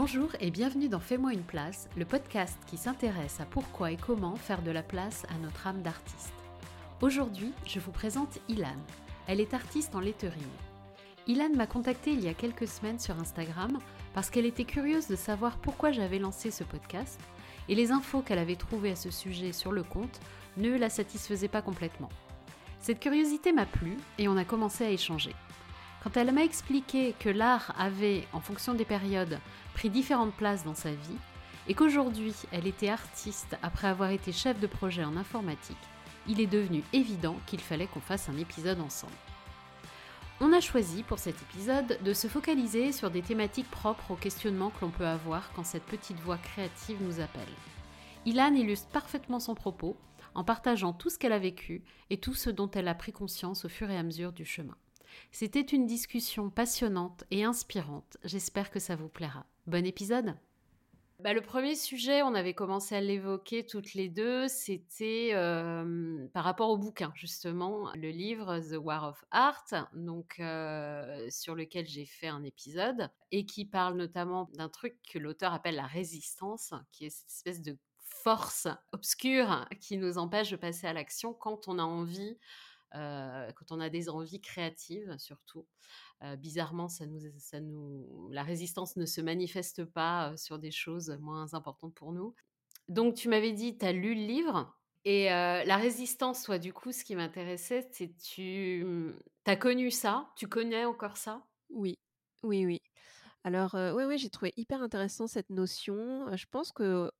Bonjour et bienvenue dans Fais-moi une place, le podcast qui s'intéresse à pourquoi et comment faire de la place à notre âme d'artiste. Aujourd'hui, je vous présente Ilan. Elle est artiste en lettering. Ilan m'a contacté il y a quelques semaines sur Instagram parce qu'elle était curieuse de savoir pourquoi j'avais lancé ce podcast et les infos qu'elle avait trouvées à ce sujet sur le compte ne la satisfaisaient pas complètement. Cette curiosité m'a plu et on a commencé à échanger. Quand elle m'a expliqué que l'art avait, en fonction des périodes, pris différentes places dans sa vie, et qu'aujourd'hui elle était artiste après avoir été chef de projet en informatique, il est devenu évident qu'il fallait qu'on fasse un épisode ensemble. On a choisi pour cet épisode de se focaliser sur des thématiques propres aux questionnements que l'on peut avoir quand cette petite voix créative nous appelle. Ilan illustre parfaitement son propos en partageant tout ce qu'elle a vécu et tout ce dont elle a pris conscience au fur et à mesure du chemin. C'était une discussion passionnante et inspirante. J'espère que ça vous plaira. Bon épisode bah, le premier sujet, on avait commencé à l'évoquer toutes les deux, c'était euh, par rapport au bouquin, justement, le livre The War of Art, donc euh, sur lequel j'ai fait un épisode et qui parle notamment d'un truc que l'auteur appelle la résistance, qui est cette espèce de force obscure qui nous empêche de passer à l'action quand on a envie quand on a des envies créatives surtout. Euh, bizarrement, ça nous, la résistance ne se manifeste pas euh, sur des choses moins importantes pour nous. Donc tu m'avais dit, tu as lu le livre. Et la résistance, toi, du coup, ce qui m'intéressait, c'est tu as connu ça, tu connais encore ça? Oui, oui, oui. Alors, oui, oui, j'ai trouvé hyper intéressant cette notion. je pense que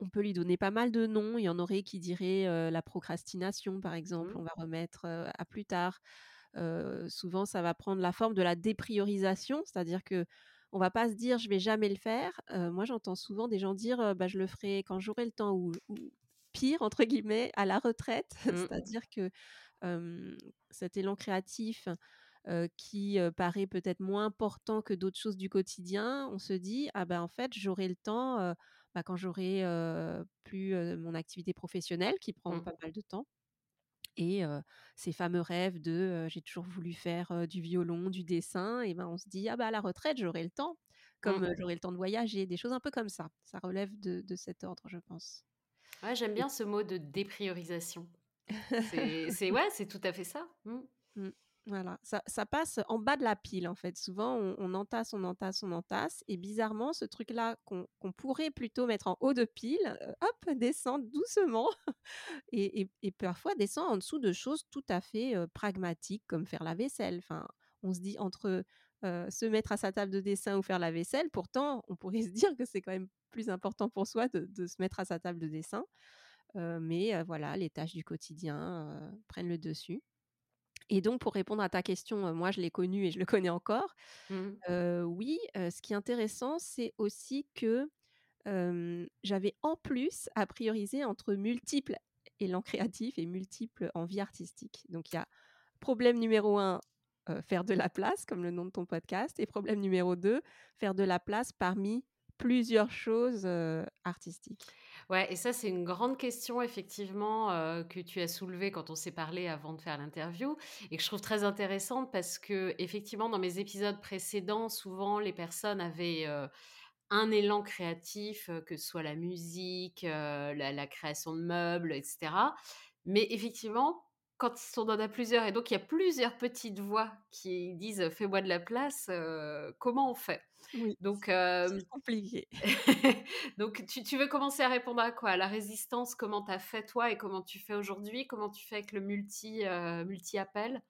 on peut lui donner pas mal de noms. Il y en aurait qui diraient la procrastination, par exemple. Mmh. On va remettre à plus tard. souvent, ça va prendre la forme de la dépriorisation, c'est-à-dire que on va pas se dire je vais jamais le faire. moi, j'entends souvent des gens dire bah, je le ferai quand j'aurai le temps ou, pire entre guillemets à la retraite, mmh. c'est-à-dire que cet élan créatif qui paraît peut-être moins important que d'autres choses du quotidien, on se dit ah ben en fait j'aurai le temps bah, quand j'aurai plus mon activité professionnelle qui prend mmh. pas mal de temps. Et ces fameux rêves de j'ai toujours voulu faire du violon, du dessin, et ben on se dit ah bah à la retraite j'aurai le temps, comme mmh. j'aurai le temps de voyager, des choses un peu comme ça. Ça relève de, cet ordre, je pense. Ouais, j'aime bien ce mot de dépriorisation. C'est ouais, c'est tout à fait ça. Mmh. Voilà, ça, passe en bas de la pile en fait. Souvent, on, entasse, on entasse, on entasse. Et bizarrement, ce truc-là qu'on pourrait plutôt mettre en haut de pile, euh, hop, descend doucement et, parfois descend en dessous de choses tout à fait euh, pragmatiques comme faire la vaisselle. Enfin, on se dit entre euh, se mettre à sa table de dessin ou faire la vaisselle, pourtant, on pourrait se dire que c'est quand même plus important pour soi de, de, se mettre à sa table de dessin. mais voilà, les tâches du quotidien prennent le dessus. Et donc, pour répondre à ta question, moi, je l'ai connu et je le connais encore. Mmh. oui, ce qui est intéressant, c'est aussi que j'avais en plus à prioriser entre multiples élans créatifs et multiples envies artistiques. Donc, il y a problème numéro un, faire de la place, comme le nom de ton podcast, et problème numéro deux, faire de la place parmi plusieurs choses artistiques. Ouais, et ça, c'est une grande question, effectivement, que tu as soulevée quand on s'est parlé avant de faire l'interview, et que je trouve très intéressante parce que, effectivement, dans mes épisodes précédents, souvent, les personnes avaient un élan créatif, que ce soit la musique, la, création de meubles, etc. Mais effectivement, quand on en a plusieurs, et donc il y a plusieurs petites voix qui disent fais-moi de la place, comment on fait? Oui, donc c'est compliqué. donc tu, veux commencer à répondre à quoi? À la résistance, comment tu as fait toi et comment tu fais aujourd'hui? Comment tu fais avec le multi, multi appel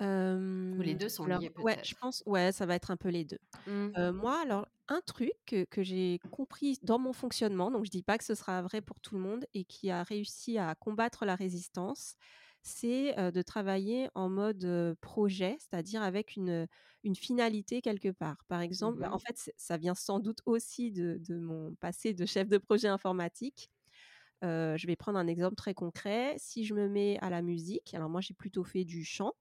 Ou les deux sont liés peut-être Ouais, je pense, ouais, ça va être un peu les deux. Mmh. moi, alors, un truc que, que j'ai compris dans mon fonctionnement, donc je dis pas que ce sera vrai pour tout le monde, et qui a réussi à combattre la résistance, c'est de travailler en mode projet, c'est-à-dire avec une, une finalité quelque part. Par exemple, bah, en mmh fait, ça vient sans doute aussi de, mon passé de chef de projet informatique. je vais prendre un exemple très concret. Si je me mets à la musique, alors moi j'ai plutôt fait du chant.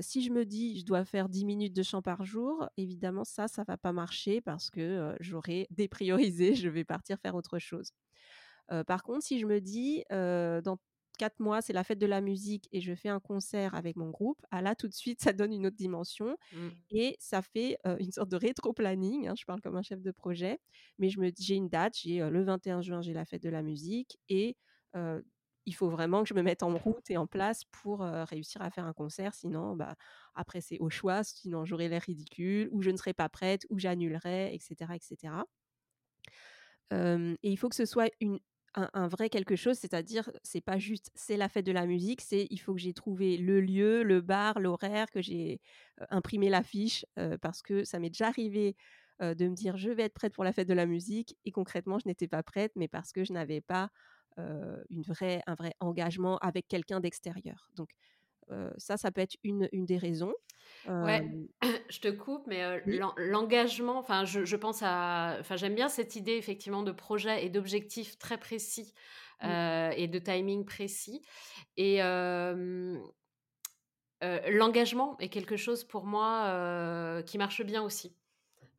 si je me dis je dois faire 10 minutes de chant par jour, évidemment ça, ça va pas marcher parce que j'aurai dépriorisé, je vais partir faire autre chose. par contre, si je me dis dans 4 mois, c'est la fête de la musique et je fais un concert avec mon groupe, ah là, tout de suite, ça donne une autre dimension Mmh. et ça fait, une sorte de rétro-planning, hein, je parle comme un chef de projet, mais je me dis j'ai une date, j'ai, heu, le 21 juin, j'ai la fête de la musique et il faut vraiment que je me mette en route et en place pour, réussir à faire un concert. Sinon, bah, après c'est au choix, sinon j'aurais l'air ridicule ou je ne serais pas prête ou j'annulerais et cetera et cetera. Hem et il faut que ce soit une un vrai quelque chose, c'est-à-dire, c'est pas juste: «C'est la fête de la musique», c'est: «Il faut que j'ai trouvé le lieu, le bar, l'horaire, que j'ai, imprimé l'affiche», parce que ça m'est déjà arrivé, de me dire: «Je vais être prête pour la fête de la musique» et concrètement, je n'étais pas prête, mais parce que je n'avais pas, une un vrai engagement avec quelqu'un d'extérieur. Donc ça, ça peut être une une des raisons. Ouais, je te coupe, mais oui. l'engagement, enfin, je je pense à enfin, j'aime bien cette idée effectivement de projet et d'objectifs très précis, et de timing précis et l'engagement est quelque chose pour moi, qui marche bien aussi.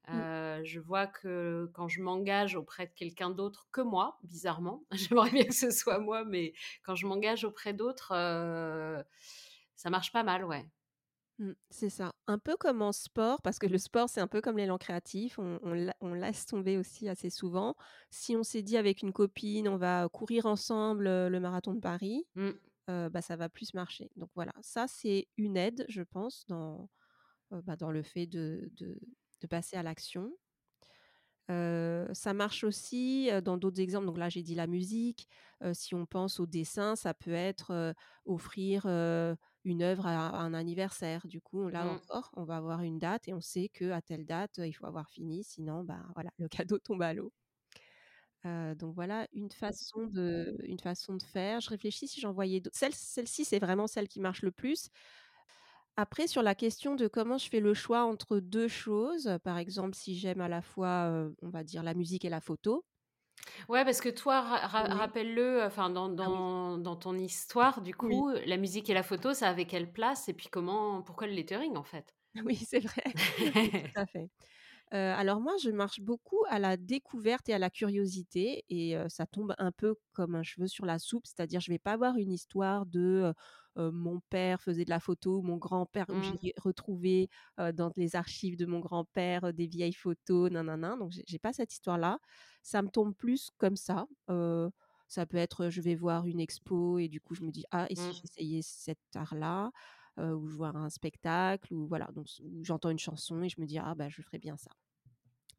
Mmh. Je vois que quand je m'engage auprès de quelqu'un d'autre que moi, bizarrement, j'aimerais bien que ce soit moi, mais quand je m'engage auprès d'autres, ça marche pas mal, ouais. Mmh, c'est ça. Un peu comme en sport, parce que le sport, c'est un peu comme l'élan créatif, on on la on laisse tomber aussi assez souvent. Si on s'est dit avec une copine: «On va courir ensemble, heu, le marathon de Paris», Mmh. heu, bah, ça va plus marcher. Donc voilà, ça, c'est une aide, je pense, dans, heu, bah, dans le fait de de de passer à l'action. Ça marche aussi, dans d'autres exemples, donc là, j'ai dit la musique, si on pense au dessin, ça peut être, offrir, une œuvre à à un anniversaire. Du coup, là Mmh. encore, on va avoir une date et on sait qu'à telle date, il faut avoir fini, sinon, bah, voilà, le cadeau tombe à l'eau. Heu, donc voilà une façon de une façon de faire. Je réfléchis si j'en voyais d'autres. Celle celle-ci, c'est vraiment celle qui marche le plus. Après sur la question de comment je fais le choix entre 2 choses, par exemple, si j'aime à la fois, heu, on va dire la musique et la photo. Ouais, parce que toi, ra ra Oui. rappelle-le, enfin, dans Ah oui. dans dans ton histoire, du Oui. coup, la musique et la photo, ça avait quelle place? Et puis comment pourquoi le lettering, en fait? Oui, c'est vrai. Tout à fait. Heu, alors moi, je marche beaucoup à la découverte et à la curiosité et ça tombe un peu comme un cheveu sur la soupe. C'est-à-dire, je vais pas avoir une histoire de, mon père faisait de la photo mon grand-père où j'ai Mmh. retrouvé, dans les archives de mon grand-père, des vieilles photos, nin nin nin, donc j'ai pas cette histoire-là. Ça me tombe plus comme ça, ça peut être, je vais voir une expo et du coup, je me dis: «Ah et si Mmh. j'essayais cet art-là?» Heu, ou voir un spectacle ou voilà, donc j'entends une chanson et je me dis: «Ah bah, je ferais bien ça».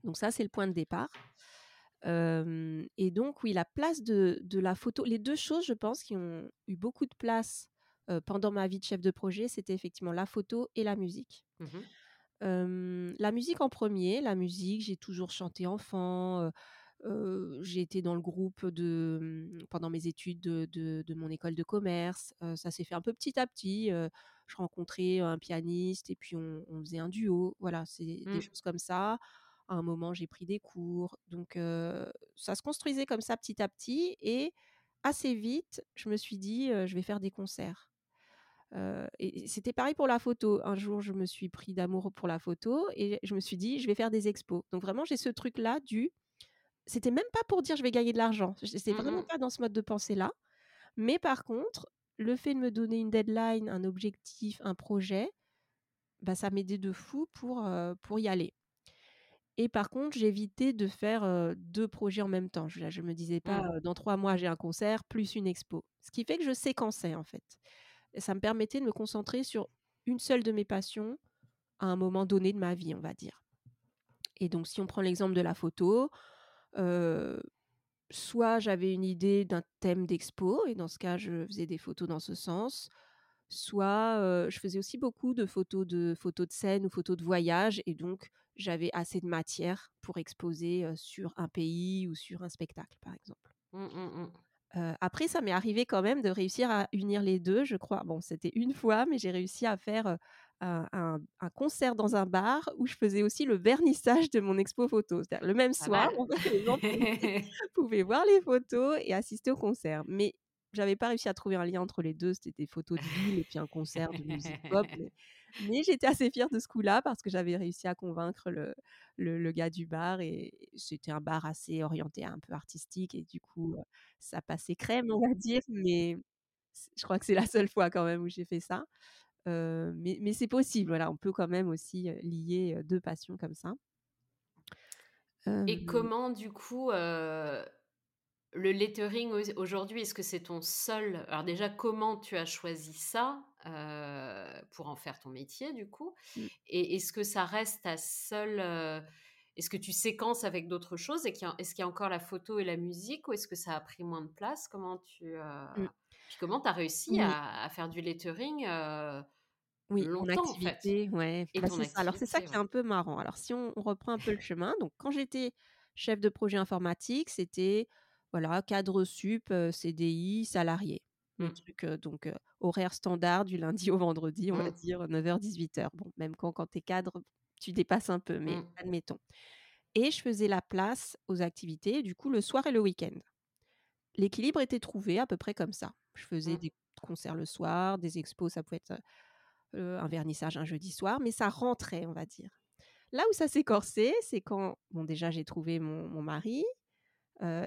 Donc ça, c'est le point de départ. Et donc oui, la place de de la photo les 2 choses, je pense, qui ont eu beaucoup de place, pendant ma vie de chef de projet, c'était effectivement la photo et la musique. Mmh la musique en premier la musique, j'ai toujours chanté enfant, j'ai été dans le groupe de, mmh, pendant mes études de de de mon école de commerce, ça s'est fait un peu petit à petit, je rencontrais un pianiste et puis on on faisait un duo. Voilà, c'est des Mmh. choses comme ça. À un moment, j'ai pris des cours, donc ça se construisait comme ça petit à petit et assez vite, je me suis dit, «Je vais faire des concerts». Et c'était pareil pour la photo. Un jour, je me suis pris d'amour pour la photo et je me suis dit: «Je vais faire des expos». Donc vraiment, j'ai ce truc-là du c'était même pas pour dire: «Je vais gagner de l'argent». J'étais Mmh vraiment pas dans ce mode de pensée-là. Mais par contre, le fait de me donner une deadline, un objectif, un projet, bah, ça m'aidait de fou pour, y aller. Et par contre, j'évitais de faire, heu, 2 projets en même temps. Je je me disais pas, heu: «Dans 3 mois, j'ai un concert plus une expo». Ce qui fait que je séquençais, en fait. Et ça me permettait de me concentrer sur une seule de mes passions à un moment donné de ma vie, on va dire. Et donc si on prend l'exemple de la photo, soit j'avais une idée d'un thème d'expo et dans ce cas, je faisais des photos dans ce sens. Soit, je faisais aussi beaucoup de photos de photos de scène ou photos de voyage et donc j'avais assez de matière pour exposer, sur un pays ou sur un spectacle, par exemple. Mmh mh mh. Heu, après ça m'est arrivé quand même de réussir à unir les 2, je crois. Bon, c'était une fois, mais j'ai réussi à faire, un un un concert dans un bar où je faisais aussi le vernissage de mon expo photo. C'est-à-dire le même Pas soir, en fait, les gens pouvaient voir les photos et assister au concert. Mais j'avais pas réussi à trouver un lien entre les 2. C'était des photos de ville et puis un concert de musique pop, mais mais j'étais assez fière de ce coup-là parce que j'avais réussi à convaincre le le le gars du bar et c'était un bar assez orienté un peu artistique et du coup, ça passait crème, on va dire, mais je crois que c'est la seule fois quand même où j'ai fait ça. Mais, mais c'est possible, voilà, on peut quand même aussi lier deux passions comme ça. Et comment du coup, le lettering aujourd'hui, est-ce que c'est ton seul? Alors déjà, comment tu as choisi ça, pour en faire ton métier du coup? Mmh. Et est-ce que ça reste ta seule, est-ce que tu séquences avec d'autres choses? Et est-ce qu'il y a encore la photo et la musique ou est-ce que ça a pris moins de place? Comment tu, comment tu as réussi à faire du lettering, oui, mon activité, ouais, et bah, ton ça. Alors c'est ça qui est un peu marrant. Alors si on reprend un peu le chemin, donc quand j'étais chef de projet informatique, c'était voilà, cadre sup, CDI, salarié. Le mmh. truc, donc horaire standard du lundi au vendredi, on va Mmh. dire 9:00-18:00. Bon, même quand quand tu es cadre, tu dépasses un peu, mais Mmh. admettons. Et je faisais la place aux activités, du coup, le soir et le week-end. L'équilibre était trouvé à peu près comme ça. Je faisais Mmh. des concerts le soir, des expos, ça pouvait être, un vernissage un jeudi soir, mais ça rentrait, on va dire. Là où ça s'est corsé, c'est quand bon déjà j'ai trouvé mon mon mari,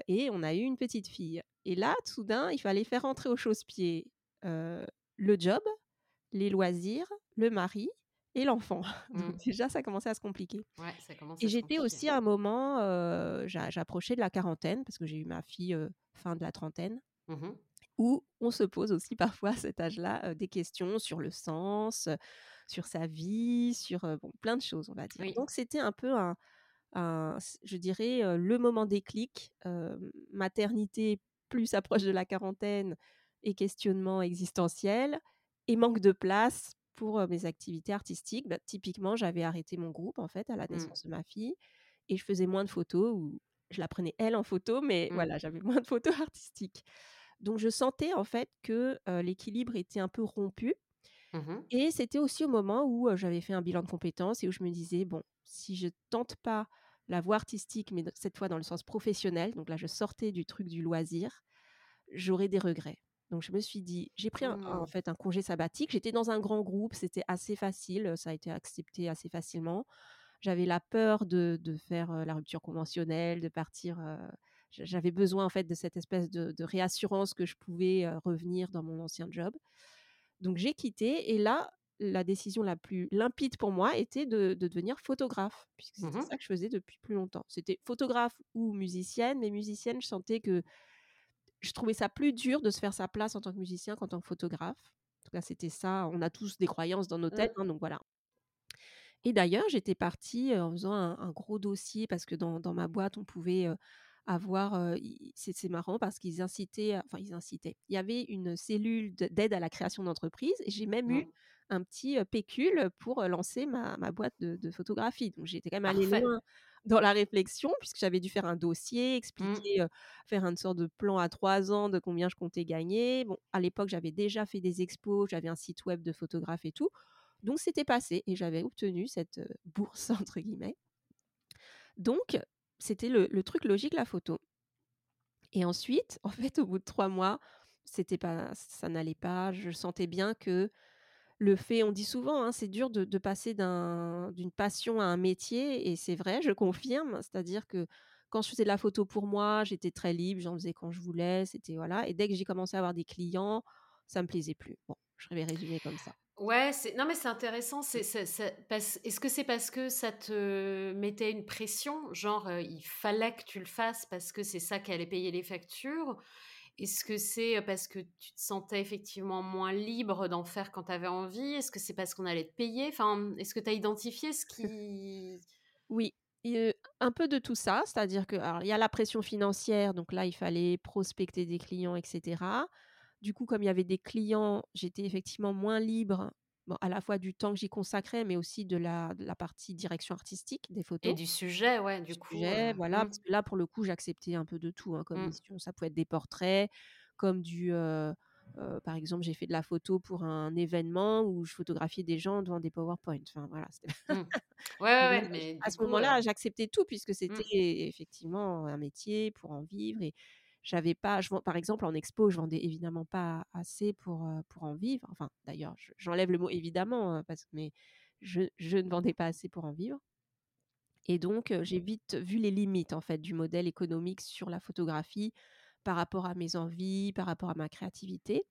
et on a eu une petite fille. Et là, soudain, il fallait faire rentrer au chausse-pied, le job, les loisirs, le mari et l'enfant. Donc Mmh. déjà, ça commençait à se compliquer. Ouais, ça commence Et j'étais aussi à un moment, j'a j'approchais de la quarantaine parce que j'ai eu ma fille, fin de la trentaine, Mmh où on se pose aussi parfois à cet âge-là, des questions sur le sens, sur sa vie, sur, bon, plein de choses, on va dire. Oui. Donc c'était un peu un un je dirais, le moment déclic, maternité plus approche de la quarantaine et questionnement existentiel et manque de place pour, mes activités artistiques. Bah, typiquement, j'avais arrêté mon groupe, en fait, à la Mmh. naissance de ma fille et je faisais moins de photos ou je la prenais elle en photo, mais Mmh. voilà, j'avais moins de photos artistiques. Donc je sentais, en fait, que, l'équilibre était un peu rompu Mmh et c'était aussi au moment où, j'avais fait un bilan de compétences et où je me disais: «Bon, si je tente pas la voie artistique, mais cette fois dans le sens professionnel», donc là je sortais du truc du loisir, «j'aurais des regrets». Donc je me suis dit j'ai pris un en Mmh. fait un congé sabbatique. J'étais dans un grand groupe, c'était assez facile, ça a été accepté assez facilement. J'avais la peur de de faire, la rupture conventionnelle, de partir, j'avais besoin en fait de cette espèce de de réassurance que je pouvais, revenir dans mon ancien job. Donc j'ai quitté et là, la décision la plus limpide pour moi était de de devenir photographe, puisque c'était Mmh ça que je faisais depuis plus longtemps. C'était photographe ou musicienne, mais musicienne, je sentais que je trouvais ça plus dur de se faire sa place en tant que musicien qu'en tant que photographe. En tout cas, c'était ça. On a tous des croyances dans nos têtes, Mmh. hein, donc voilà. Et d'ailleurs, j'étais partie, en faisant un un gros dossier parce que dans dans ma boîte, on pouvait, avoir, heu, i c'est marrant parce qu'ils incitaient, enfin ils incitaient. Il y avait une cellule de d'aide à la création d'entreprise et j'ai même eu Mmh. un petit, pécule pour, lancer ma ma boîte de de photographie. Donc j'étais quand même allée Parfait. loin dans la réflexion puisque j'avais dû faire un dossier, Mmh. expliquer, faire une sorte de plan à 3 ans de combien je comptais gagner. Bon, à l'époque, j'avais déjà fait des expos, j'avais un site web de photographe et tout. Donc c'était passé et j'avais obtenu cette, «bourse» entre guillemets. Donc c'était le truc logique, la photo. Et ensuite, en fait, au bout de 3 mois, c'était pas ça n'allait pas. Je sentais bien que le fait on dit souvent, hein, c'est dur de passer d'un d'une passion à un métier et c'est vrai, je confirme. C'est-à-dire que quand je faisais de la photo pour moi, j'étais très libre, j'en faisais quand je voulais, c'était voilà et dès que j'ai commencé à avoir des clients, ça me plaisait plus. Bon, je vais résumer comme ça. Ouais, c'est non mais c'est intéressant, c'est est-ce que c'est parce que ça te mettait une pression? Genre, heu, il fallait que tu le fasses parce que c'est ça qui allait payer les factures? Est-ce que c'est, parce que tu te sentais effectivement moins libre d'en faire quand tu avais envie? Est-ce que c'est parce qu'on allait te payer? Enfin, est-ce que tu as identifié ce qui Oui, un peu de tout ça, c'est-à-dire que alors il y a la pression financière, donc là, il fallait prospecter des clients et cetera. Du coup, comme il y avait des clients, j'étais effectivement moins libre, bon, à la fois du temps que j'y consacrais, mais aussi de la de la partie direction artistique des et photos. du sujet, ouais, Du du coup, sujet, voilà, mmh, parce que là, pour le coup, j'acceptais un peu de tout, hein, comme mmh. Ça pouvait être des portraits, comme du, par exemple, j'ai fait de la photo pour un événement où je photographiais des gens devant des PowerPoint. Enfin voilà, c'était mmh. Ouais, ouais, ouais, mais à ce moment-là, j'acceptais tout puisque c'était effectivement un métier pour en vivre et j'avais pas je par exemple, en expo, je vendais évidemment pas assez pour, pour en vivre. Enfin, d'ailleurs, je j'enlève le mot évidemment, hein, parce que mais je je ne vendais pas assez pour en vivre. Et donc j'ai vite vu les limites, en fait, du modèle économique sur la photographie par rapport à mes envies, par rapport à ma créativité.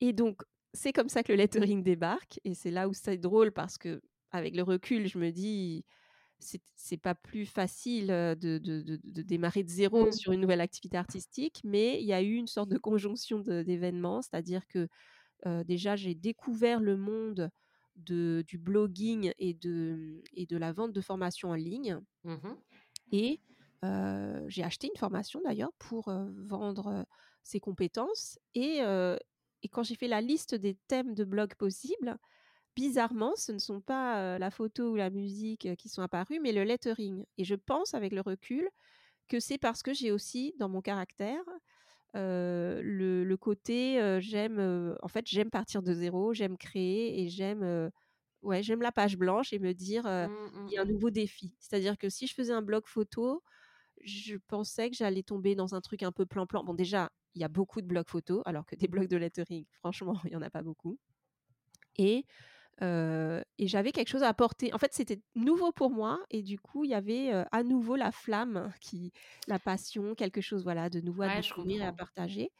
Et donc, c'est comme ça que le lettering débarque. Et c'est là où c'est drôle parce qu'avec le recul, je me dis: «C'est pas plus facile, de de de de démarrer de 0 Mmh. sur une nouvelle activité artistique», mais il y a eu une sorte de conjonction d'événements. C'est-à-dire que, déjà j'ai découvert le monde de du blogging et de, et de la vente de formations en ligne Mmh mh. et j'ai acheté une formation d'ailleurs pour, vendre, ces compétences et et quand j'ai fait la liste des thèmes de blog possibles, bizarrement, ce ne sont pas, la photo ou la musique, qui sont apparus, mais le lettering et je pense avec le recul que c'est parce que j'ai aussi dans mon caractère, le le côté, j'aime, en fait, j'aime partir de 0, j'aime créer et j'aime, ouais, j'aime la page blanche et me dire, Mmh, mmh «Il y a un mh. nouveau défi». C'est-à-dire que si je faisais un blog photo, je pensais que j'allais tomber dans un truc un peu plan-plan. Bon déjà, il y a beaucoup de blogs photos alors que des blogs de lettering, franchement, il y en a pas beaucoup et et j'avais quelque chose à apporter. En fait, c'était nouveau pour moi et du coup, il y avait, à nouveau la flamme qui la passion, quelque chose, voilà, de nouveau à Ouais, découvrir et à partager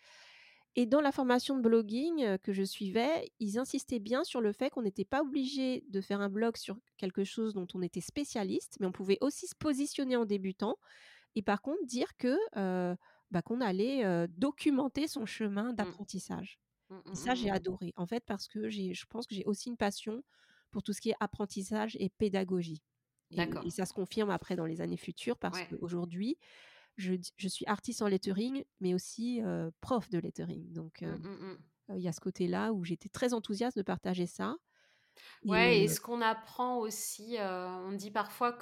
et dans la formation de blogging, que je suivais, ils insistaient bien sur le fait qu'on n'était pas obligé de faire un blog sur quelque chose dont on était spécialiste, mais on pouvait aussi se positionner en débutant et par contre dire que, bah, qu'on allait, documenter son chemin Mmh. d'apprentissage Mmh, et mmh, ça, j'ai mmh. adoré. En fait, parce que je pense que j'ai aussi une passion pour tout ce qui est apprentissage et pédagogie et D'accord. et ça se confirme après dans les années futures parce Ouais. qu'aujourd'hui, je je suis artiste en lettering, mais aussi, prof de lettering donc il y a ce côté-là où j'étais très enthousiaste de partager ça Ouais et ce qu'on apprend aussi, on dit parfois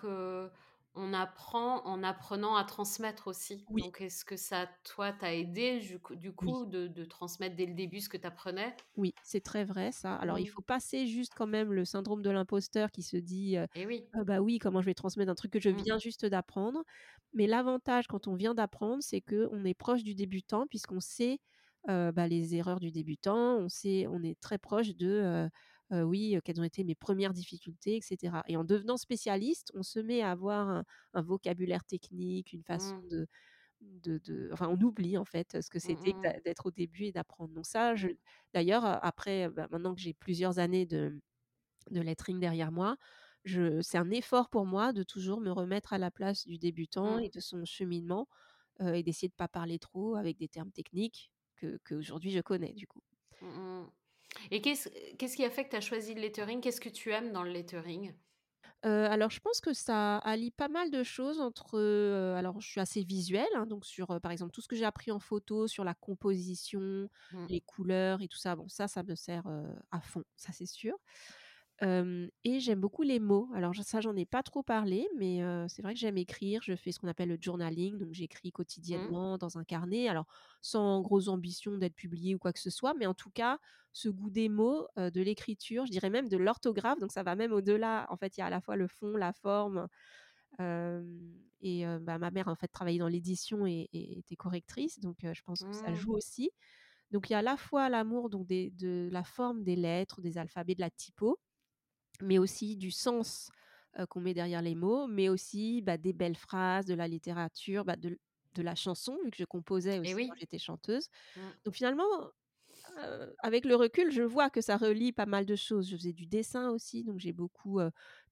qu'on apprend en apprenant à transmettre aussi. oui, Donc est-ce que ça, toi, t'a aidé du coup du oui. coup de de transmettre dès le début ce que tu apprenais? Oui, c'est très vrai ça. Alors il Mmh. faut passer juste quand même le syndrome de l'imposteur qui se dit, Et oui. «Ah bah oui, comment je vais transmettre un truc que je Mmh. viens juste d'apprendre?» mais l'avantage quand on vient d'apprendre, c'est qu'on est proche du débutant puisqu'on sait, bah, les erreurs du débutant, on sait on est très proche de, oui, quelles ont été mes premières difficultés et cetera et en devenant spécialiste, on se met à avoir un un vocabulaire technique, une façon Mmh. de de de enfin, on oublie en fait, ce que Mmh, c'était mmh d'être au début et d'apprendre. Donc ça, d'ailleurs, après, bah, maintenant que j'ai plusieurs années de de lettering derrière moi, je c'est un effort pour moi de toujours me remettre à la place du débutant Mmh. et de son cheminement, et d'essayer de pas parler trop avec des termes techniques que qu'aujourd'hui je connais du coup. Mmh. Et qu'est-ce qui a fait que tu as choisi le lettering? Qu'est-ce que tu aimes dans le lettering? Heu, alors je pense que ça allie pas mal de choses entre, heu, alors je suis assez visuelle, hein, donc sur, heu, par exemple tout ce que j'ai appris en photo, sur la composition, Mmh. les couleurs et tout ça, bon ça, ça me sert, à fond, ça c'est sûr. Et j'aime beaucoup les mots. Alors ça, j'en ai pas trop parlé, mais c'est vrai que j'aime écrire. Je fais ce qu'on appelle le journaling, donc j'écris Mmh. quotidiennement dans un carnet. Alors sans grosse ambition d'être publié ou quoi que ce soit, mais en tout cas, ce goût des mots, de l'écriture, je dirais même de l'orthographe, donc ça va même au-delà. En fait, il y a à la fois le fond, la forme, et bah, ma mère, en fait, travaillait dans l'édition et et était correctrice, donc je pense que ça Mmh. joue aussi. Donc il y a à la fois l'amour donc des de la forme des lettres, des alphabets, de la typo mais aussi du sens, qu'on met derrière les mots, mais aussi, bah, des belles phrases, de la littérature, bah, de la chanson, vu que je composais aussi quand j'étais chanteuse. Mmh. Donc finalement, avec le recul, je vois que ça relie pas mal de choses. Je faisais du dessin aussi, donc j'ai beaucoup,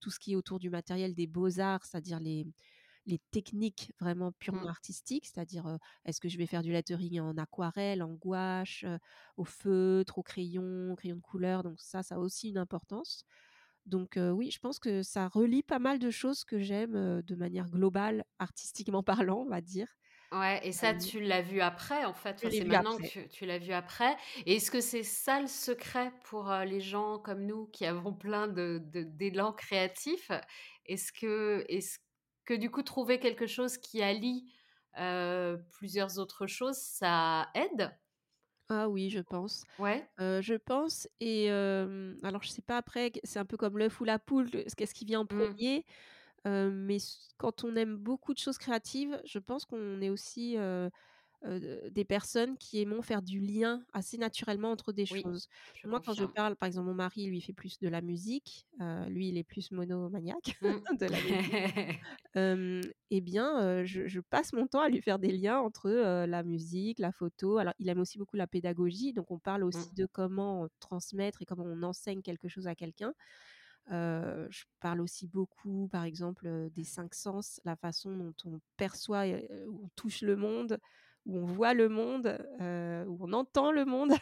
tout ce qui est autour du matériel des beaux-arts, c'est-à-dire les les techniques vraiment purement Mmh. artistiques, c'est-à-dire, est-ce que je vais faire du lettering en aquarelle, en gouache, au feutre, au crayon, au crayon de couleur, donc ça, ça a aussi une importance. Donc oui, je pense que ça relie pas mal de choses que j'aime, de manière globale, artistiquement parlant, on va dire. Ouais et ça, tu l'as vu après, en fait? Enfin, c'est maintenant que tu tu l'as vu après et est-ce que c'est ça le secret pour, les gens comme nous qui avons plein de de d'élan créatif? Est-ce que est-ce que du coup, trouver quelque chose qui allie, plusieurs autres choses, ça aide? Ah oui, je pense. Ouais? Je pense et alors je sais pas après c'est un peu comme l'œuf ou la poule, que qu'est-ce qui vient en Mmh. premier er mais quand on aime beaucoup de choses créatives, je pense qu'on est aussi, heu des personnes qui aiment faire du lien assez naturellement entre des choses. Moi, quand je parle, par exemple, mon mari, lui, fait plus de la musique. lui, il est plus monomaniaque mmh. de la musique. eh bien, je, passe mon temps à lui faire des liens entre la musique, la photo. Alors, il aime aussi beaucoup la pédagogie, donc on parle aussi mmh. de comment transmettre et comment on enseigne quelque chose à quelqu'un. je parle aussi beaucoup, par exemple, des cinq sens, la façon dont on perçoit, où on touche le monde, où on voit le monde, où on entend le monde.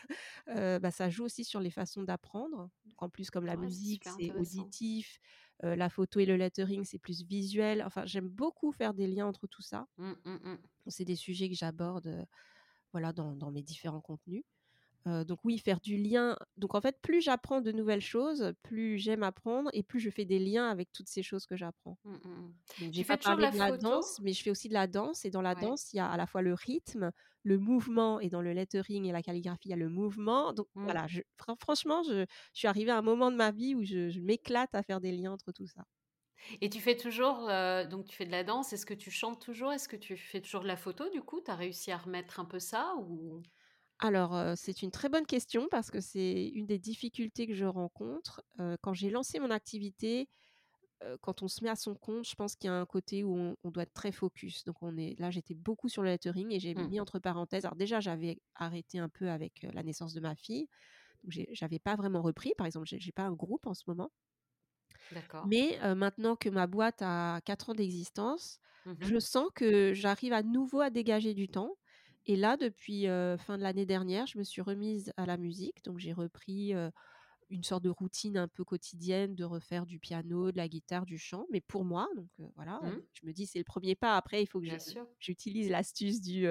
bah, ça joue aussi sur les façons d'apprendre. en plus, comme la musique, c'est auditif, la photo et le lettering, c'est plus visuel. Enfin, j'aime beaucoup faire des liens entre tout ça. Mmh, mmh, mmh. C'est des sujets que j'aborde, voilà, dans mes différents contenus donc oui, faire du lien. Donc en fait, plus j'apprends de nouvelles choses, plus j'aime apprendre et plus je fais des liens avec toutes ces choses que j'apprends. Mmh, mmh, mmh. pas parlé de la danse, mais je fais aussi de la danse. Et dans la danse, il y a à la fois le rythme, le mouvement, et dans le lettering et la calligraphie, il y a le mouvement. Donc voilà, franchement, je, suis arrivée à un moment de ma vie où je, m'éclate à faire des liens entre tout ça. Et tu fais toujours, donc tu fais de la danse, est-ce que tu chantes toujours? Est-ce que tu fais toujours de la photo du coup? Tu as réussi à remettre un peu ça ou? Alors, c'est une très bonne question parce que c'est une des difficultés que je rencontre. quand j'ai lancé mon activité, quand on se met à son compte, je pense qu'il y a un côté où on, doit être très focus. Donc, on est là, j'étais beaucoup sur le lettering et j'ai mmh. mis entre parenthèses. Alors déjà, j'avais arrêté un peu avec la naissance de ma fille, donc j'avais pas vraiment repris. Par exemple, j'ai pas un groupe en ce moment. D'accord. Mais maintenant que ma boîte a 4 ans d'existence, mmh je sens que j'arrive à nouveau à dégager du temps et là, depuis fin de l'année dernière, je me suis remise à la musique. Donc, j'ai repris une sorte de routine un peu quotidienne de refaire du piano, de la guitare, du chant, mais pour moi. Donc voilà, mmh. je me dis c'est le premier pas. Après, il faut que j'utilise l'astuce du,